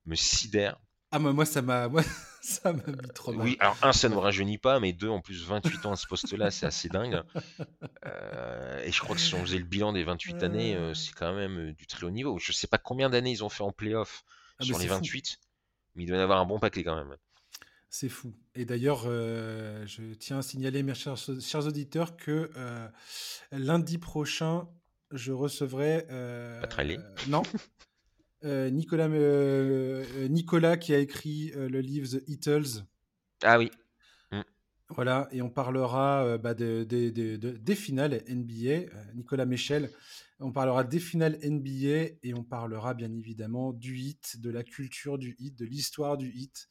me sidère. Ah, moi, moi ça m'a [laughs] moi, ça m'a mis trop mal. Oui, alors, un, ça ne me rajeunit pas, mais deux, en plus, 28 ans à ce poste-là, c'est assez dingue. Euh, et je crois que si on faisait le bilan des 28 années, euh, c'est quand même du très haut niveau. Je ne sais pas combien d'années ils ont fait en playoff ah, sur les 28, mais il doit y avoir un bon paquet quand même. C'est fou. Et d'ailleurs, je tiens à signaler, mes chers, chers auditeurs, que lundi prochain, je recevrai. Euh, non. [laughs] Euh, Nicolas, euh, Nicolas qui a écrit le livre The Eatles. Ah oui. Mm. Voilà, et on parlera bah, de, des finales NBA. Nicolas Michel, on parlera des finales NBA et on parlera bien évidemment du hit, de la culture du hit, de l'histoire du hit.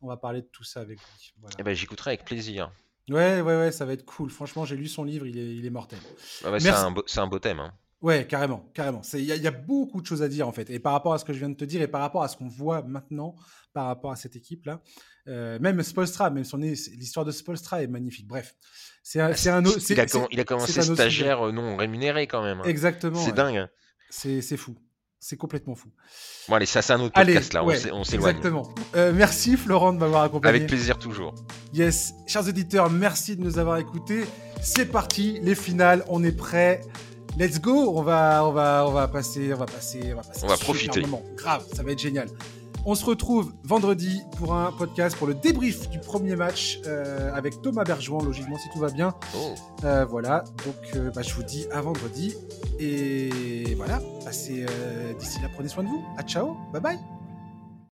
On va parler de tout ça avec lui. Eh ben, J'écouterai avec plaisir. Ouais, ouais, ouais, ça va être cool. Franchement, j'ai lu son livre, il est, il est mortel. c'est un, beau, un beau thème. Hein. Ouais, carrément, carrément. Il y, y, a beaucoup de choses à dire en fait. Et par rapport à ce que je viens de te dire et par rapport à ce qu'on voit maintenant, par rapport à cette équipe-là, euh, même Spolstra, même son l'histoire de Spolstra est magnifique. Bref, c'est un, c'est un, il, a, il a commencé stagiaire euh, non rémunéré quand même. Hein. Exactement. C'est dingue. Hein. C'est fou. C'est complètement fou. Bon, allez, ça, c'est un autre podcast là. on s'éloigne. Exactement. Euh, merci Florent de m'avoir accompagné. Avec plaisir toujours. Yes, chers auditeurs, merci de nous avoir écoutés. C'est parti, les finales, on est prêts. Let's go, on va, on va, on va passer, on va passer, on va passer. On va profiter. Grave, ça va être génial. On se retrouve vendredi pour un podcast pour le débrief du premier match euh, avec Thomas Bergeron, logiquement si tout va bien. Oh. Euh, voilà, donc euh, bah, je vous dis à vendredi. Et voilà, d'ici là, prenez soin de vous. À ciao, bye bye.